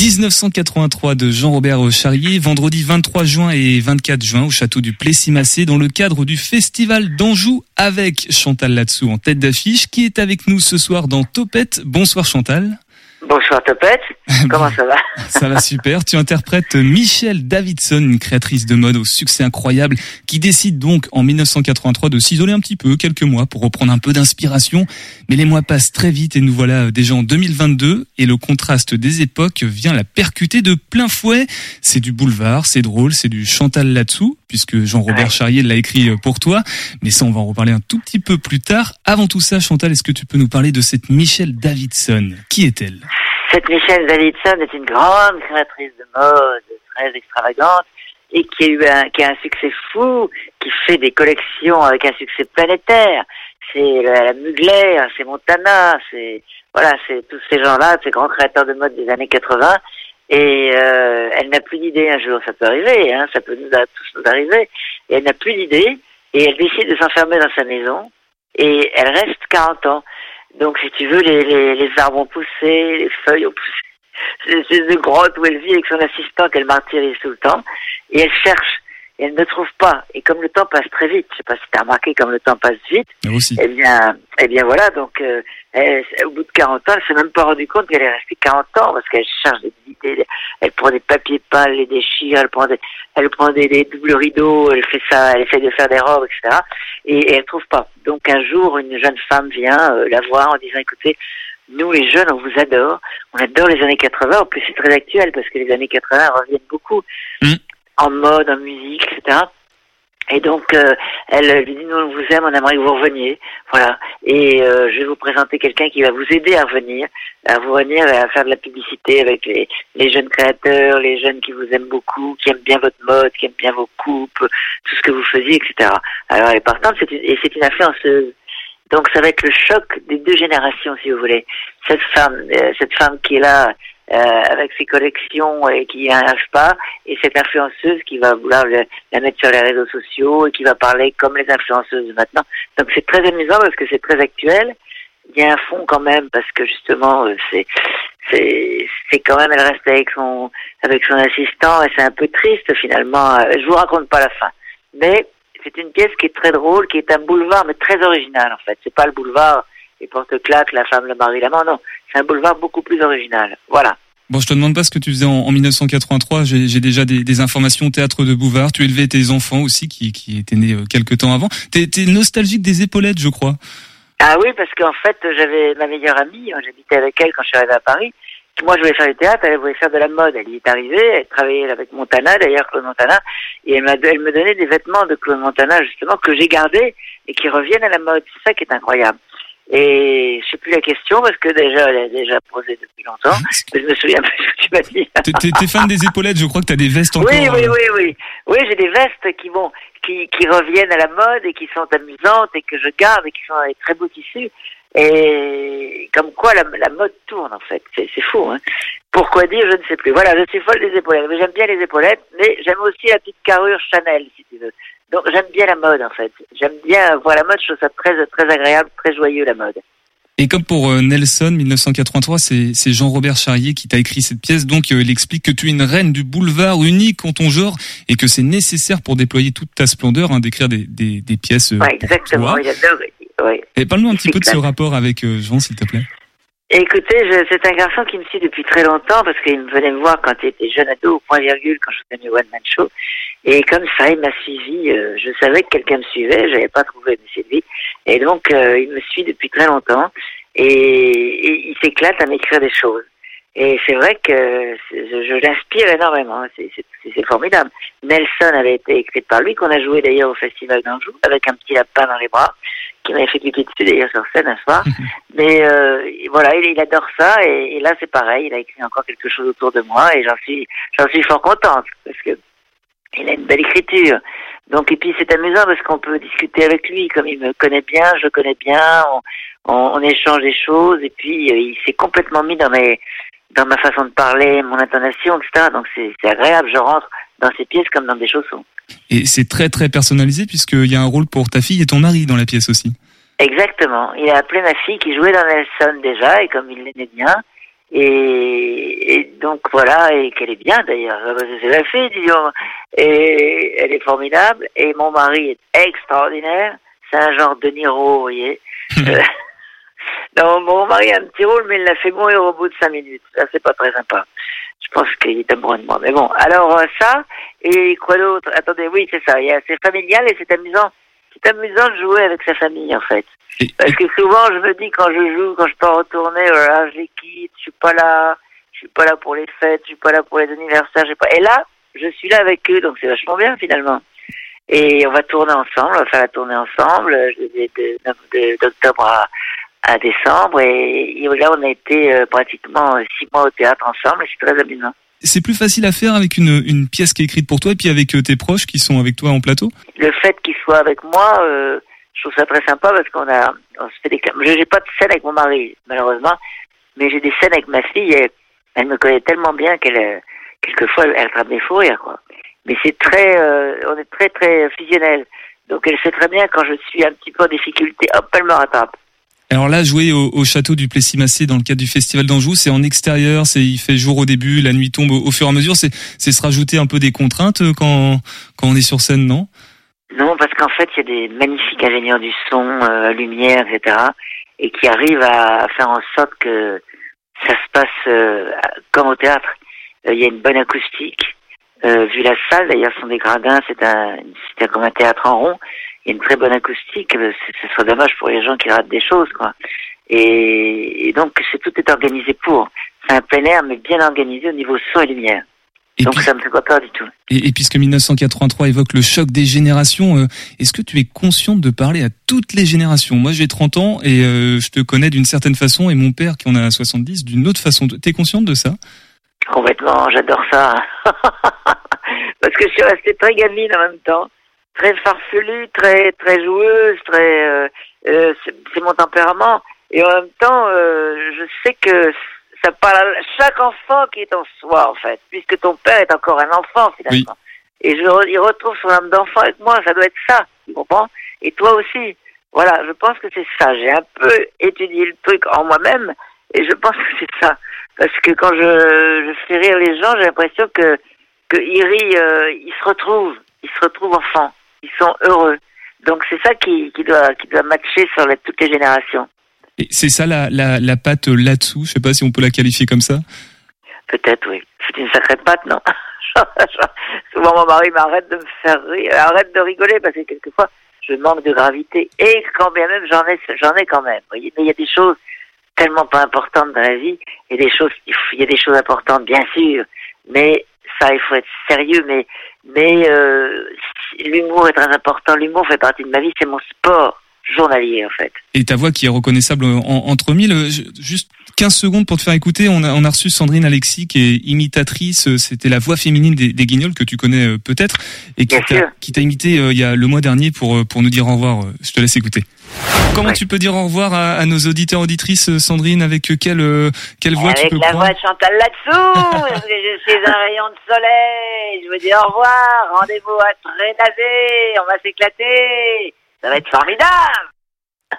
1983 de Jean-Robert Charrier, vendredi 23 juin et 24 juin au château du Plessis-Massé dans le cadre du festival d'Anjou avec Chantal Latsou en tête d'affiche qui est avec nous ce soir dans Topette. Bonsoir Chantal. Bonsoir Topette, comment ça va Ça va super. Tu interprètes Michelle Davidson, une créatrice de mode au succès incroyable, qui décide donc en 1983 de s'isoler un petit peu, quelques mois, pour reprendre un peu d'inspiration. Mais les mois passent très vite et nous voilà déjà en 2022 et le contraste des époques vient la percuter de plein fouet. C'est du boulevard, c'est drôle, c'est du Chantal là-dessous, puisque Jean-Robert Charrier l'a écrit pour toi. Mais ça, on va en reparler un tout petit peu plus tard. Avant tout ça, Chantal, est-ce que tu peux nous parler de cette Michelle Davidson? Qui est-elle? Cette Michelle Davidson est une grande créatrice de mode, très extravagante, et qui a eu un, qui a un succès fou, qui fait des collections avec un succès planétaire. C'est la, Mugler, c'est Montana, c'est voilà, c'est tous ces gens-là, ces grands créateurs de mode des années 80. Et euh, elle n'a plus d'idée un jour, ça peut arriver, hein, ça peut nous tous nous arriver. Et elle n'a plus d'idée, et elle décide de s'enfermer dans sa maison, et elle reste 40 ans. Donc, si tu veux, les, les, les arbres ont poussé, les feuilles ont poussé. C'est une grotte où elle vit avec son assistant qu'elle martyrise tout le temps. Et elle cherche. Et elle ne trouve pas. Et comme le temps passe très vite, je sais pas si tu as remarqué comme le temps passe vite. Aussi. Eh bien, eh bien voilà, donc euh, elle, au bout de 40 ans, elle s'est même pas rendu compte qu'elle est restée 40 ans parce qu'elle cherche des idées, elle prend des papiers elle les déchire, elle prend des, elle prend des, des, doubles rideaux, elle fait ça, elle essaie de faire des robes, etc. Et, et elle trouve pas. Donc un jour, une jeune femme vient euh, la voir en disant, écoutez, nous les jeunes, on vous adore, on adore les années 80, en plus c'est très actuel parce que les années 80 reviennent beaucoup Mm. En mode, en musique, etc. Et donc, euh, elle lui dit, nous, on vous aime, on aimerait que vous reveniez. Voilà. Et euh, je vais vous présenter quelqu'un qui va vous aider à revenir, à vous revenir et à faire de la publicité avec les, jeunes créateurs, les jeunes qui vous aiment beaucoup, qui aiment bien votre mode, qui aiment bien vos coupes, tout ce que vous faisiez, etc. Alors, elle est partante, c'est une, et c'est une influenceuse. Donc, ça va être le choc des deux générations, si vous voulez. Cette femme, euh, cette femme qui est là, euh, avec ses collections et qui n'y arrive pas, et cette influenceuse qui va vouloir la mettre sur les réseaux sociaux et qui va parler comme les influenceuses maintenant. Donc c'est très amusant parce que c'est très actuel. Il y a un fond quand même parce que justement euh, c'est c'est c'est quand même elle reste avec son avec son assistant et c'est un peu triste finalement. Euh, Je vous raconte pas la fin, mais c'est une pièce qui est très drôle, qui est un boulevard mais très original en fait. C'est pas le boulevard les porte claques, la femme, le mari, l'amant, non. C'est un boulevard beaucoup plus original. Voilà. Bon, je te demande pas ce que tu faisais en, en 1983. J'ai déjà des, des informations au théâtre de Bouvard. Tu élevais tes enfants aussi, qui, qui étaient nés euh, quelques temps avant. T'es t'es nostalgique des épaulettes, je crois. Ah oui, parce qu'en fait, j'avais ma meilleure amie, j'habitais avec elle quand je suis arrivé à Paris. Moi, je voulais faire du théâtre, elle voulait faire de la mode. Elle y est arrivée, elle travaillait avec Montana, d'ailleurs, Claude Montana, et elle, elle me donnait des vêtements de Claude Montana, justement, que j'ai gardés et qui reviennent à la mode. C'est ça qui est incroyable. Et je sais plus la question parce que déjà, elle a déjà posé depuis longtemps. Mais je me souviens plus ce que tu m'as dit. T'es- T'es fan des épaulettes, je crois que t'as des vestes encore. Oui, oui, euh, oui, oui. Oui, j'ai des vestes qui vont, qui, qui reviennent à la mode et qui sont amusantes et que je garde et qui sont avec très beaux tissus. Et comme quoi la, la mode tourne en fait. C'est c'est fou. Hein. Pourquoi dire, je ne sais plus. Voilà, je suis folle des épaulettes. Mais J'aime bien les épaulettes, mais j'aime aussi la petite carrure Chanel, si tu veux. Donc j'aime bien la mode en fait. J'aime bien voir la mode. Je trouve ça très très agréable, très joyeux la mode. Et comme pour euh, Nelson, 1983, c'est Jean-Robert Charrier qui t'a écrit cette pièce. Donc, euh, il explique que tu es une reine du boulevard unique en ton genre et que c'est nécessaire pour déployer toute ta splendeur hein, d'écrire des, des, des pièces. euh, Ouais, pour exactement. toi. Ouais. Et parle-nous un petit peu de ce rapport avec Jean, s'il te plaît. Écoutez, c'est un garçon qui me suit depuis très longtemps parce qu'il venait me voir quand il était jeune ado au point virgule quand je faisais mes one man show. Et comme ça, il m'a suivi. euh, je savais que quelqu'un me suivait. J'avais pas trouvé de c'est. Et donc, euh, il me suit depuis très longtemps. Et, et il s'éclate à m'écrire des choses. Et c'est vrai que je, je l'inspire énormément. C'est- C'est formidable. Nelson avait été écrite par lui, qu'on a joué d'ailleurs au Festival d'Anjou, avec un petit lapin dans les bras, qui m'avait fait cliquer dessus d'ailleurs sur scène un soir. Mais euh, voilà, il, il adore ça et, et là c'est pareil, il a écrit encore quelque chose autour de moi et j'en suis j'en suis fort contente parce que il a une belle écriture. Donc et puis c'est amusant parce qu'on peut discuter avec lui comme il me connaît bien, je le connais bien, on, on, on échange des choses et puis euh, il s'est complètement mis dans mes dans ma façon de parler, mon intonation, etc. Donc c'est agréable, je rentre dans ses pièces comme dans des chaussons. Et c'est très très personnalisé puisqu'il y a un rôle pour ta fille et ton mari dans la pièce aussi. Exactement. Il a appelé ma fille qui jouait dans Nelson déjà, et comme il l'aimait bien. Et, et donc voilà, et qu'elle est bien d'ailleurs. Parce que C'est la fille, disons. Et elle est formidable. Et mon mari est extraordinaire. C'est un genre de Niro, vous voyez. Euh, Non, mon mari a un petit rôle, mais il l'a fait mourir au bout de cinq minutes. Ça, c'est pas très sympa. Je pense qu'il est amoureux de moi. Mais bon, alors euh, ça, et quoi d'autre? Attendez, oui, c'est ça. C'est familial et c'est amusant. C'est amusant de jouer avec sa famille, en fait. Parce que souvent, je me dis, quand je joue, quand je peux retourner, voilà, je les quitte, je suis pas là, je suis pas là pour les fêtes, je suis pas là pour les anniversaires, j'ai pas... Et là, je suis là avec eux, donc c'est vachement bien, finalement. Et on va tourner ensemble, on va faire la tournée ensemble, d'octobre à, à décembre. Et, et là, on a été euh, pratiquement euh, six mois au théâtre ensemble, et c'est très amusant. C'est plus facile à faire avec une, une pièce qui est écrite pour toi et puis avec euh, tes proches qui sont avec toi en plateau? Le fait qu'il soit avec moi, euh, je trouve ça très sympa parce qu'on a, on se fait des Je J'ai pas de scène avec mon mari, malheureusement, mais j'ai des scènes avec ma fille et elle me connaît tellement bien qu'elle, euh, quelquefois, elle, elle attrape des fous rires, quoi. Mais c'est très, euh, on est très, très fusionnel. Donc elle sait très bien quand je suis un petit peu en difficulté, hop, elle me rattrape. Alors là, jouer au, au château du Plessis-Massé dans le cadre du Festival d'Anjou, c'est en extérieur, c'est il fait jour au début, la nuit tombe au, fur et à mesure. C'est se rajouter un peu des contraintes euh, quand quand on est sur scène, non? Non, parce qu'en fait, il y a des magnifiques ingénieurs du son, euh, lumière, etc., et qui arrivent à faire en sorte que ça se passe euh, comme au théâtre. Il y a une bonne acoustique. Vu la salle, d'ailleurs, sont des gradins, c'est un, c'est comme un théâtre en rond. Il y a une très bonne acoustique. Euh, Ce serait dommage pour les gens qui ratent des choses, quoi. Et, et donc, c'est tout est organisé pour. C'est un plein air, mais bien organisé au niveau son et lumière. donc, ça me fait pas peur du tout. et, et puisque 1983 évoque le choc des générations, euh, est-ce que tu es consciente de parler à toutes les générations? Moi, j'ai 30 ans et euh, je te connais d'une certaine façon et mon père qui en a 70 d'une autre façon. T'es consciente de ça? Complètement, j'adore ça. Parce que je suis restée très gamine en même temps, très farfelue, très très joueuse, très euh, euh, c'est c'est mon tempérament. Et en même temps, euh, je sais que ça parle à chaque enfant qui est en soi en fait, puisque ton père est encore un enfant finalement. Et je, il retrouve son âme d'enfant avec moi, ça doit être ça, tu comprends? Et toi aussi. Voilà, je pense que c'est ça. J'ai un peu étudié le truc en moi-même et je pense que c'est ça. Parce que quand je, je fais rire les gens, j'ai l'impression que qu'ils rient, euh, ils se retrouvent, ils se retrouvent enfants, ils sont heureux. Donc c'est ça qui, qui doit qui doit matcher sur toutes les générations. Et c'est ça la, la, euh, là-dessous? Je sais pas si on peut la qualifier comme ça. Peut-être oui. C'est une sacrée patte, non? Souvent mon mari m'arrête de me faire rire, arrête de rigoler parce que quelquefois je manque de gravité et quand bien même j'en ai j'en ai quand même. voyez. Mais il y a des choses tellement pas importantes dans la vie. Il y a des choses, il y a des choses importantes bien sûr, mais ça il faut être sérieux. Mais mais euh, l'humour est très important. L'humour fait partie de ma vie. C'est mon sport journalier en fait. Et ta voix qui est reconnaissable en, entre mille. euh, Juste 15 secondes pour te faire écouter. On a, on a reçu Sandrine Alexis qui est imitatrice. euh, C'était la voix féminine des, des Guignols que tu connais euh, peut-être et qui t'a sûr. qui t'a imité euh, il y a le mois dernier pour pour nous dire au revoir. Je te laisse écouter. Comment tu peux dire au revoir à, à nos auditeurs auditrices, Sandrine Avec quelle euh, quelle voix tu Avec peux la voix de Chantal que je suis un rayon de soleil. Je vous dis au revoir, rendez-vous à Trénazé, on va s'éclater. Ça va être formidable.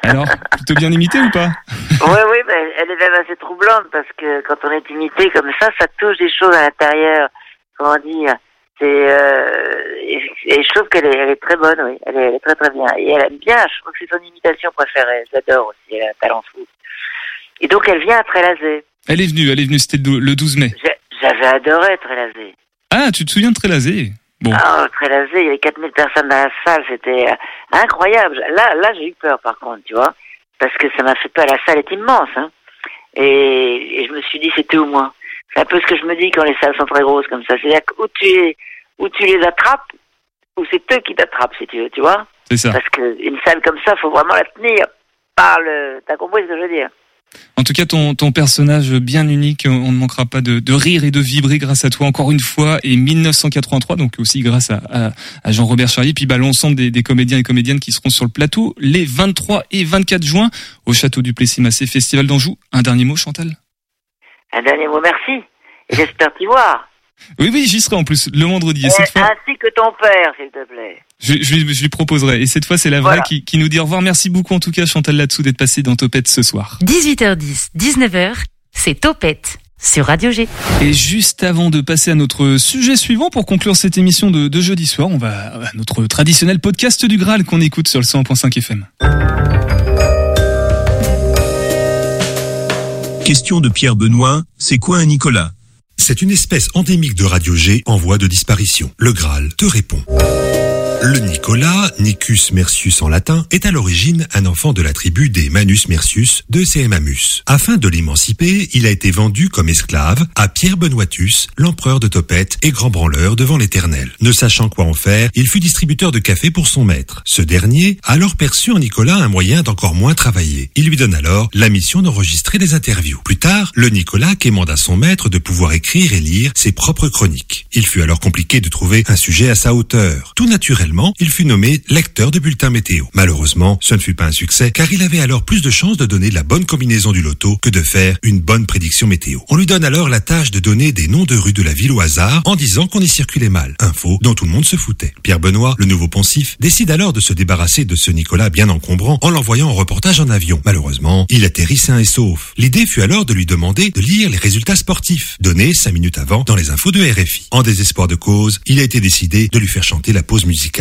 Alors, plutôt bien imité ou pas? Oui, oui, mais elle est même assez troublante parce que quand on est imité comme ça, ça touche des choses à l'intérieur. Comment dire C'est euh, et, et je trouve qu'elle est, elle est très bonne, oui. Elle est, elle est très très bien. Et elle aime bien. Je trouve que c'est son imitation préférée. Je l'adore aussi. Elle a un talent fou. Et donc elle vient à Trélazé. Elle est venue, elle est venue. C'était le le 12 mai. J'avais adoré Trélazé. Ah, tu te souviens de Trélazé? Bon. Ah, Trélazé, il y avait 4000 personnes dans la salle, c'était euh, incroyable. Là, là, j'ai eu peur, par contre, tu vois, parce que ça m'a fait peur. La salle est immense, hein. Et, et je me suis dit, c'était au moins. C'est un peu ce que je me dis quand les salles sont très grosses comme ça. C'est-à-dire que où tu, es, où tu les attrapes, ou c'est eux qui t'attrapent, si tu veux, tu vois. C'est ça. Parce qu'une salle comme ça, faut vraiment la tenir par le... T'as compris ce que je veux dire En tout cas, ton, ton personnage bien unique, on ne manquera pas de, de rire et de vibrer grâce à toi encore une fois. Et 1983, donc aussi grâce à, à, à Jean-Robert Charlier, puis bah, l'ensemble des, des comédiens et comédiennes qui seront sur le plateau les 23 et 24 juin au Château du Plessis-Massé Festival d'Anjou. Un dernier mot, Chantal? Un dernier mot, merci. Et j'espère t'y voir. Oui, oui, j'y serai en plus le vendredi. Et cette Et fois, ainsi que ton père, s'il te plaît. Je, je, lui- je lui proposerai. Et cette fois, c'est la vraie Voilà. qui, qui nous dit au revoir. Merci beaucoup en tout cas, Chantal Latsou, d'être passée dans Topette ce soir. 18h10, 19h, c'est Topette sur Radio G. Et juste avant de passer à notre sujet suivant pour conclure cette émission de, de jeudi soir, on va à notre traditionnel podcast du Graal qu'on écoute sur le 100.5 FM. Question de Pierre Benoît, c'est quoi un Nicolas? C'est une espèce endémique de Radio G en voie de disparition. Le Graal te répond. Le Nicolas, Nicus mercius en latin, est à l'origine un enfant de la tribu des Manus mercius de Sémamus. Afin de l'émanciper, il a été vendu comme esclave à Pierre Benoîtus, l'empereur de Topette et grand branleur devant l'éternel. Ne sachant quoi en faire, il fut distributeur de café pour son maître. Ce dernier a alors perçu en Nicolas un moyen d'encore moins travailler. Il lui donne alors la mission d'enregistrer des interviews. Plus tard, le Nicolas quémande à son maître de pouvoir écrire et lire ses propres chroniques. Il fut alors compliqué de trouver un sujet à sa hauteur. Tout naturellement, il fut nommé lecteur de bulletins météo. Malheureusement, ce ne fut pas un succès car il avait alors plus de chances de donner la bonne combinaison du loto que de faire une bonne prédiction météo. On lui donne alors la tâche de donner des noms de rues de la ville au hasard en disant qu'on y circulait mal. Info dont tout le monde se foutait. Pierre Benoît, le nouveau poncif, décide alors de se débarrasser de ce Nicolas bien encombrant en l'envoyant en reportage en avion. Malheureusement, il atterrit sain et sauf. L'idée fut alors de lui demander de lire les résultats sportifs, donnés cinq minutes avant dans les infos de RFI. En désespoir de cause, il a été décidé de lui faire chanter la pause musicale.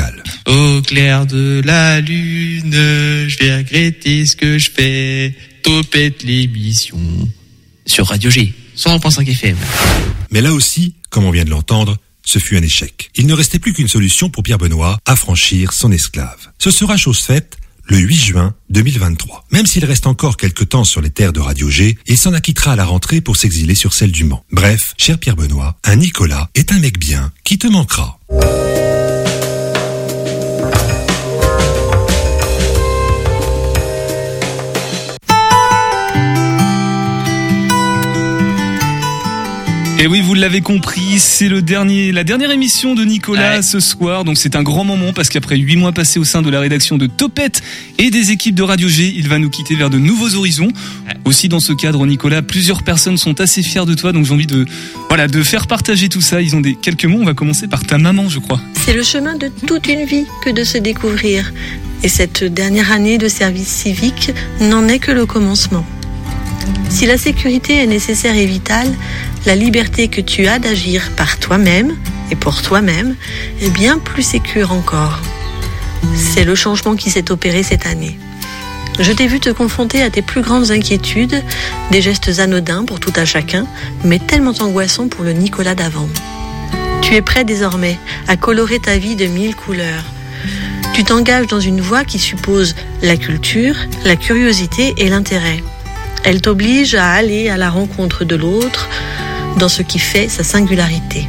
Au clair de la lune, je vais regretter ce que je fais. Topette l'émission. Sur Radio G, 100.5 FM. Mais là aussi, comme on vient de l'entendre, ce fut un échec. Il ne restait plus qu'une solution pour Pierre Benoît, affranchir son esclave. Ce sera chose faite le 8 juin 2023. Même s'il reste encore quelque temps sur les terres de Radio G, il s'en acquittera à la rentrée pour s'exiler sur celle du Mans. Bref, cher Pierre Benoît, un Nicolas est un mec bien qui te manquera. Et oui, vous l'avez compris, c'est le dernier, la dernière émission de Nicolas Ouais. ce soir. Donc c'est un grand moment parce qu'après huit mois passés au sein de la rédaction de Topette et des équipes de Radio G, il va nous quitter vers de nouveaux horizons. Aussi dans ce cadre, Nicolas, plusieurs personnes sont assez fiers de toi. Donc j'ai envie de, voilà, de faire partager tout ça. Ils ont des quelques mots. On va commencer par ta maman, je crois. C'est le chemin de toute une vie que de se découvrir. Et cette dernière année de service civique n'en est que le commencement. Si la sécurité est nécessaire et vitale, la liberté que tu as d'agir par toi-même et pour toi-même est bien plus sécure encore. C'est le changement qui s'est opéré cette année. Je t'ai vu te confronter à tes plus grandes inquiétudes, des gestes anodins pour tout à chacun, mais tellement angoissants pour le Nicolas d'avant. Tu es prêt désormais à colorer ta vie de mille couleurs. Tu t'engages dans une voie qui suppose la culture, la curiosité et l'intérêt. Elle t'oblige à aller à la rencontre de l'autre dans ce qui fait sa singularité.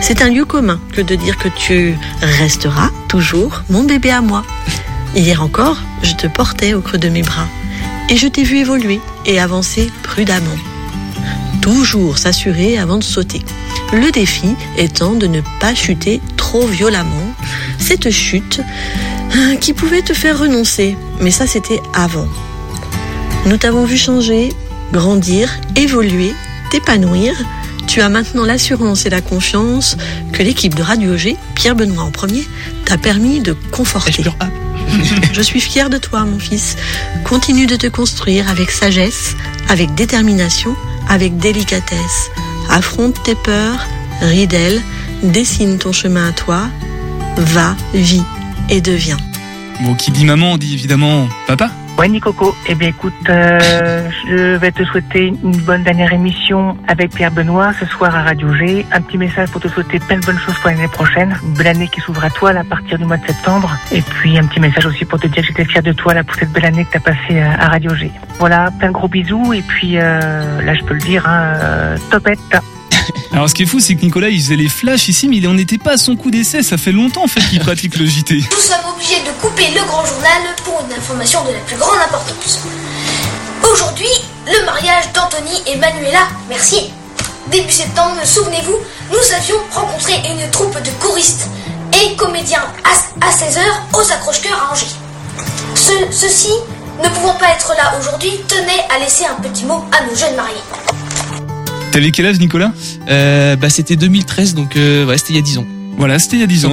C'est un lieu commun que de dire que tu resteras toujours mon bébé à moi. Hier encore, je te portais au creux de mes bras et je t'ai vu évoluer et avancer prudemment. Toujours s'assurer avant de sauter. Le défi étant de ne pas chuter trop violemment. Cette chute euh, qui pouvait te faire renoncer, mais ça c'était avant. Nous t'avons vu changer, grandir, évoluer, t'épanouir. Tu as maintenant l'assurance et la confiance que l'équipe de Radio G, Pierre Benoît en premier, t'a permis de conforter. Je suis fière de toi, mon fils. Continue de te construire avec sagesse, avec détermination, avec délicatesse. Affronte tes peurs, ris d'elles, dessine ton chemin à toi. Va, vis et deviens. Bon, qui dit maman dit évidemment papa. Ouais, Nicoco. Eh bien, écoute, euh, je vais te souhaiter une bonne dernière émission avec Pierre Benoît ce soir à Radio G. Un petit message pour te souhaiter plein de bonnes choses pour l'année prochaine. Une belle année qui s'ouvre à toi à partir du mois de septembre. Et puis, un petit message aussi pour te dire que j'étais fier de toi là pour cette belle année que tu as passée à, à Radio G. Voilà, plein de gros bisous. Et puis, euh, là, je peux le dire, hein, euh, topette. Alors ce qui est fou, c'est que Nicolas, il faisait les flashs ici, mais il n'en était pas à son coup d'essai. Ça fait longtemps en fait qu'il pratique le JT. Nous sommes obligés de couper le grand journal pour une information de la plus grande importance. Aujourd'hui, le mariage d'Anthony et Manuela Mercier. Début septembre, souvenez-vous, nous avions rencontré une troupe de choristes et comédiens à, 16h aux accroche-cœurs à Angers. Ce- Ceux-ci, ne pouvant pas être là aujourd'hui, tenaient à laisser un petit mot à nos jeunes mariés. T'avais quel âge, Nicolas? Euh, Bah c'était 2013, donc euh, ouais, c'était il y a 10 ans. Voilà, c'était il y a 10 ans.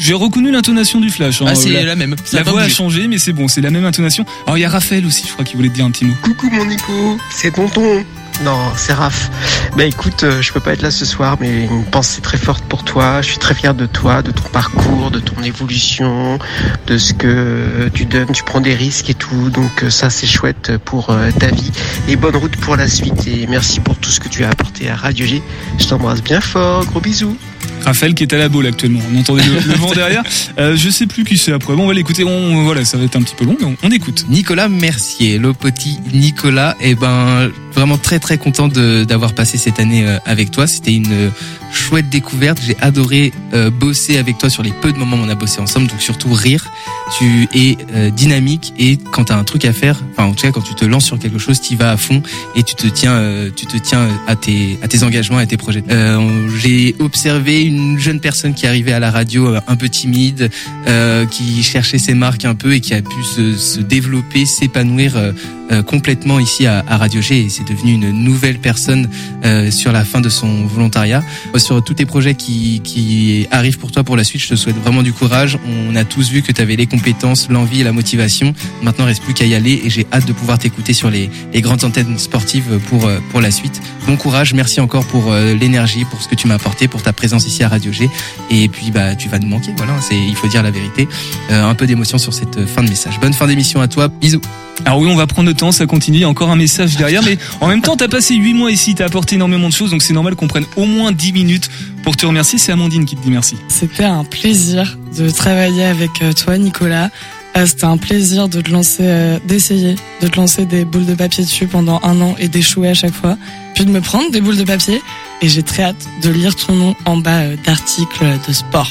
J'ai reconnu l'intonation du flash. hein. Ah, c'est la même. Ça La voix a changé, mais c'est bon, c'est la même intonation. Alors il y a Raphaël aussi, je crois, qui voulait te dire un petit mot. Coucou mon Nico, c'est tonton. Non, c'est Raph. Bah écoute, euh, je peux pas être là ce soir, mais une pensée très forte pour toi. Je suis très fier de toi, de ton parcours, de ton évolution, de ce que tu donnes. Tu prends des risques et tout, donc euh, ça c'est chouette pour euh, ta vie. Et bonne route pour la suite. Et merci pour tout ce que tu as apporté à Radio G. Je t'embrasse bien fort. Gros bisous. Raphaël qui est à la boule actuellement. On entendait le, le vent derrière. Euh, je sais plus qui c'est après. Bon, on va l'écouter. On, voilà, ça va être un petit peu long, mais on, on écoute. Nicolas Mercier, le petit Nicolas. Et ben, vraiment très très content de- d'avoir passé cette année euh, avec toi. C'était une chouette découverte. J'ai adoré euh, bosser avec toi sur les peu de moments où on a bossé ensemble. Donc surtout rire. Tu es euh, dynamique et quand t'as un truc à faire, enfin en tout cas quand tu te lances sur quelque chose, tu vas à fond et tu te tiens, euh, tu te tiens à tes à tes engagements, à tes projets. Euh, J'ai observé une jeune personne qui arrivait à la radio euh, un peu timide, euh, qui cherchait ses marques un peu et qui a pu se, se développer, s'épanouir euh, complètement ici à, à Radio G et c'est devenu une nouvelle personne euh, sur la fin de son volontariat. Sur tous tes projets qui, qui arrivent pour toi pour la suite, je te souhaite vraiment du courage. On a tous vu que tu avais les compétences, l'envie et la motivation. Maintenant, il reste plus qu'à y aller et j'ai hâte de pouvoir t'écouter sur les, les grandes antennes sportives pour, euh, pour la suite. Bon courage, merci encore pour euh, l'énergie, pour ce que tu m'as apporté, pour ta présence ici à Radio G. Et puis, bah, tu vas nous manquer, voilà, c'est, il faut dire la vérité. Euh, un peu d'émotion sur cette fin de message. Bonne fin d'émission à toi, bisous. Alors oui, on va prendre le temps, ça continue, il y a encore un message derrière, mais en même temps, t'as passé 8 mois ici, t'as apporté énormément de choses, donc c'est normal qu'on prenne au moins 10 minutes pour te remercier. C'est Amandine qui te dit merci. C'était un plaisir de travailler avec euh, toi, Nicolas. Euh, C'était un plaisir de te lancer, euh, d'essayer, de te lancer des boules de papier dessus pendant un an et d'échouer à chaque fois, puis de me prendre des boules de papier. Et j'ai très hâte de lire ton nom en bas d'articles de sport.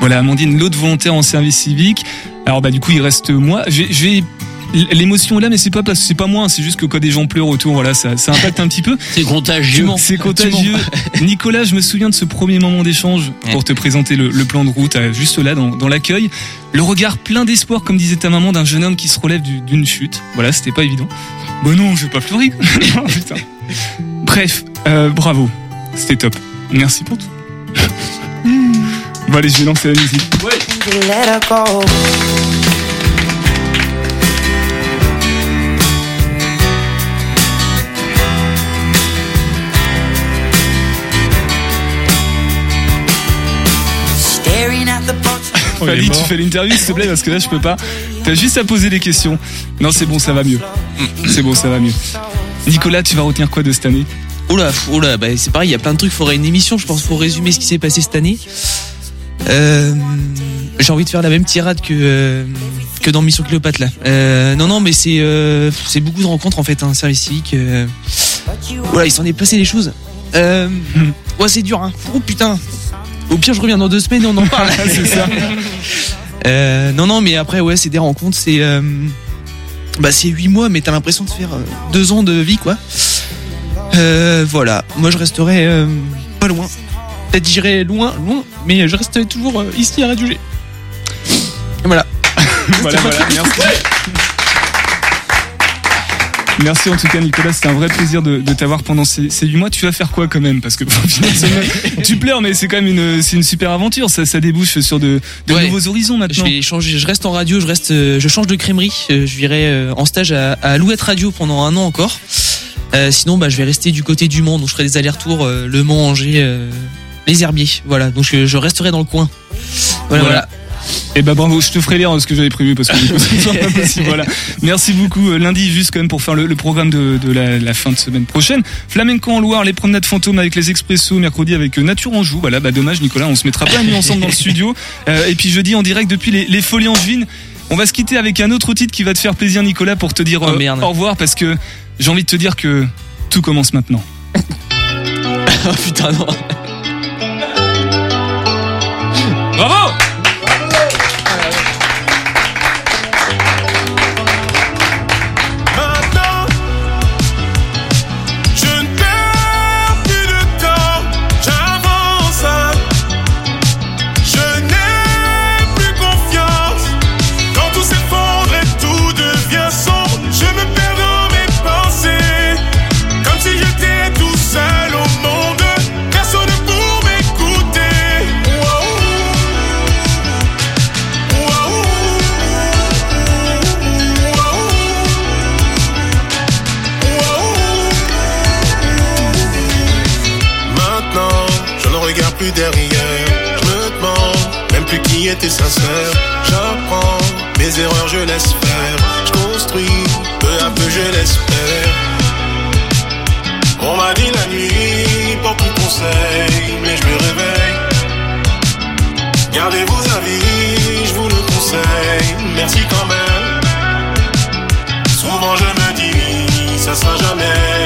Voilà, Amandine, l'autre volontaire en service civique. Alors bah du coup, il reste moi. Je vais- je vais L'émotion est là, mais c'est pas parce c'est pas moi, c'est juste que quand des gens pleurent autour, voilà, ça, ça impacte un petit peu. C'est contagieux. C'est contagieux. Nicolas, je me souviens de ce premier moment d'échange pour te présenter le, le plan de route, euh, juste là dans, dans l'accueil. Le regard plein d'espoir, comme disait ta maman, d'un jeune homme qui se relève du- d'une chute. Voilà, c'était pas évident. Bon non, je vais pas pleurer. Oh, putain. Bref, euh, bravo, c'était top. Merci pour tout. bon allez, je vais lancer la musique. Fali, tu fais l'interview s'il te plaît parce que là je peux pas. T'as juste à poser des questions. Non, c'est bon, ça va mieux. C'est bon, ça va mieux. Nicolas, tu vas retenir quoi de cette année? Oula, oula, bah c'est pareil, il y a plein de trucs, faudrait une émission, je pense, pour résumer ce qui s'est passé cette année. Euh, j'ai envie de faire la même tirade que euh, que dans Mission Cléopâtre là. Euh, non non, mais c'est euh, c'est beaucoup de rencontres en fait, un service civique. Euh, voilà, il s'en est passé des choses. Euh, ouais, c'est dur, hein. Oh putain. Au pire, je reviens dans deux semaines et on en parle. c'est ça. Euh, non non, mais après ouais, c'est des rencontres, c'est euh, bah c'est huit mois, mais t'as l'impression de faire euh, deux ans de vie quoi. Euh, voilà, moi je resterai euh, pas loin. Peut-être j'irai loin, loin, mais je resterai toujours euh, ici à Radio G. Et voilà. voilà, voilà, merci. Merci en tout cas Nicolas, c'était un vrai plaisir de, de t'avoir pendant ces, ces 8 mois. Tu vas faire quoi quand même? Parce que finalement, tu pleures mais c'est quand même une, c'est une super aventure, ça, ça débouche sur de, de Ouais. nouveaux horizons Je maintenant. vais changer, je reste en radio, je reste, euh, je change de crèmerie. euh, Je virai euh, en stage à, à Alouette Radio pendant un an encore. Euh, sinon, bah, je vais rester du côté du Mans, donc je ferai des allers-retours euh, Le Mans, Angers, euh, les Herbiers. Voilà, donc je, je resterai dans le coin. Voilà, voilà. Et bah bravo, je te ferai lire ce que j'avais prévu parce que du coup, c'est pas possible. Voilà. Merci beaucoup. Euh, Lundi, juste quand même pour faire le, le programme de, de la, la fin de semaine prochaine. Flamenco en Loire, les promenades fantômes avec les expressos, mercredi avec euh, Nature en joue. Voilà, bah dommage Nicolas, on se mettra pas nuit ensemble dans le studio. Euh, et puis jeudi en direct depuis les, les Folies Angevines. On va se quitter avec un autre titre qui va te faire plaisir Nicolas pour te dire Oh, euh, au revoir parce que j'ai envie de te dire que tout commence maintenant. oh putain, non. Bravo Je me demande même plus qui était sincère. J'apprends mes erreurs, je laisse faire. Je construis peu à peu, je l'espère. On m'a dit la nuit pour tout conseil, mais je me réveille. Gardez vos avis, je vous le conseille. Merci quand même. Souvent je me dis, ça sera jamais.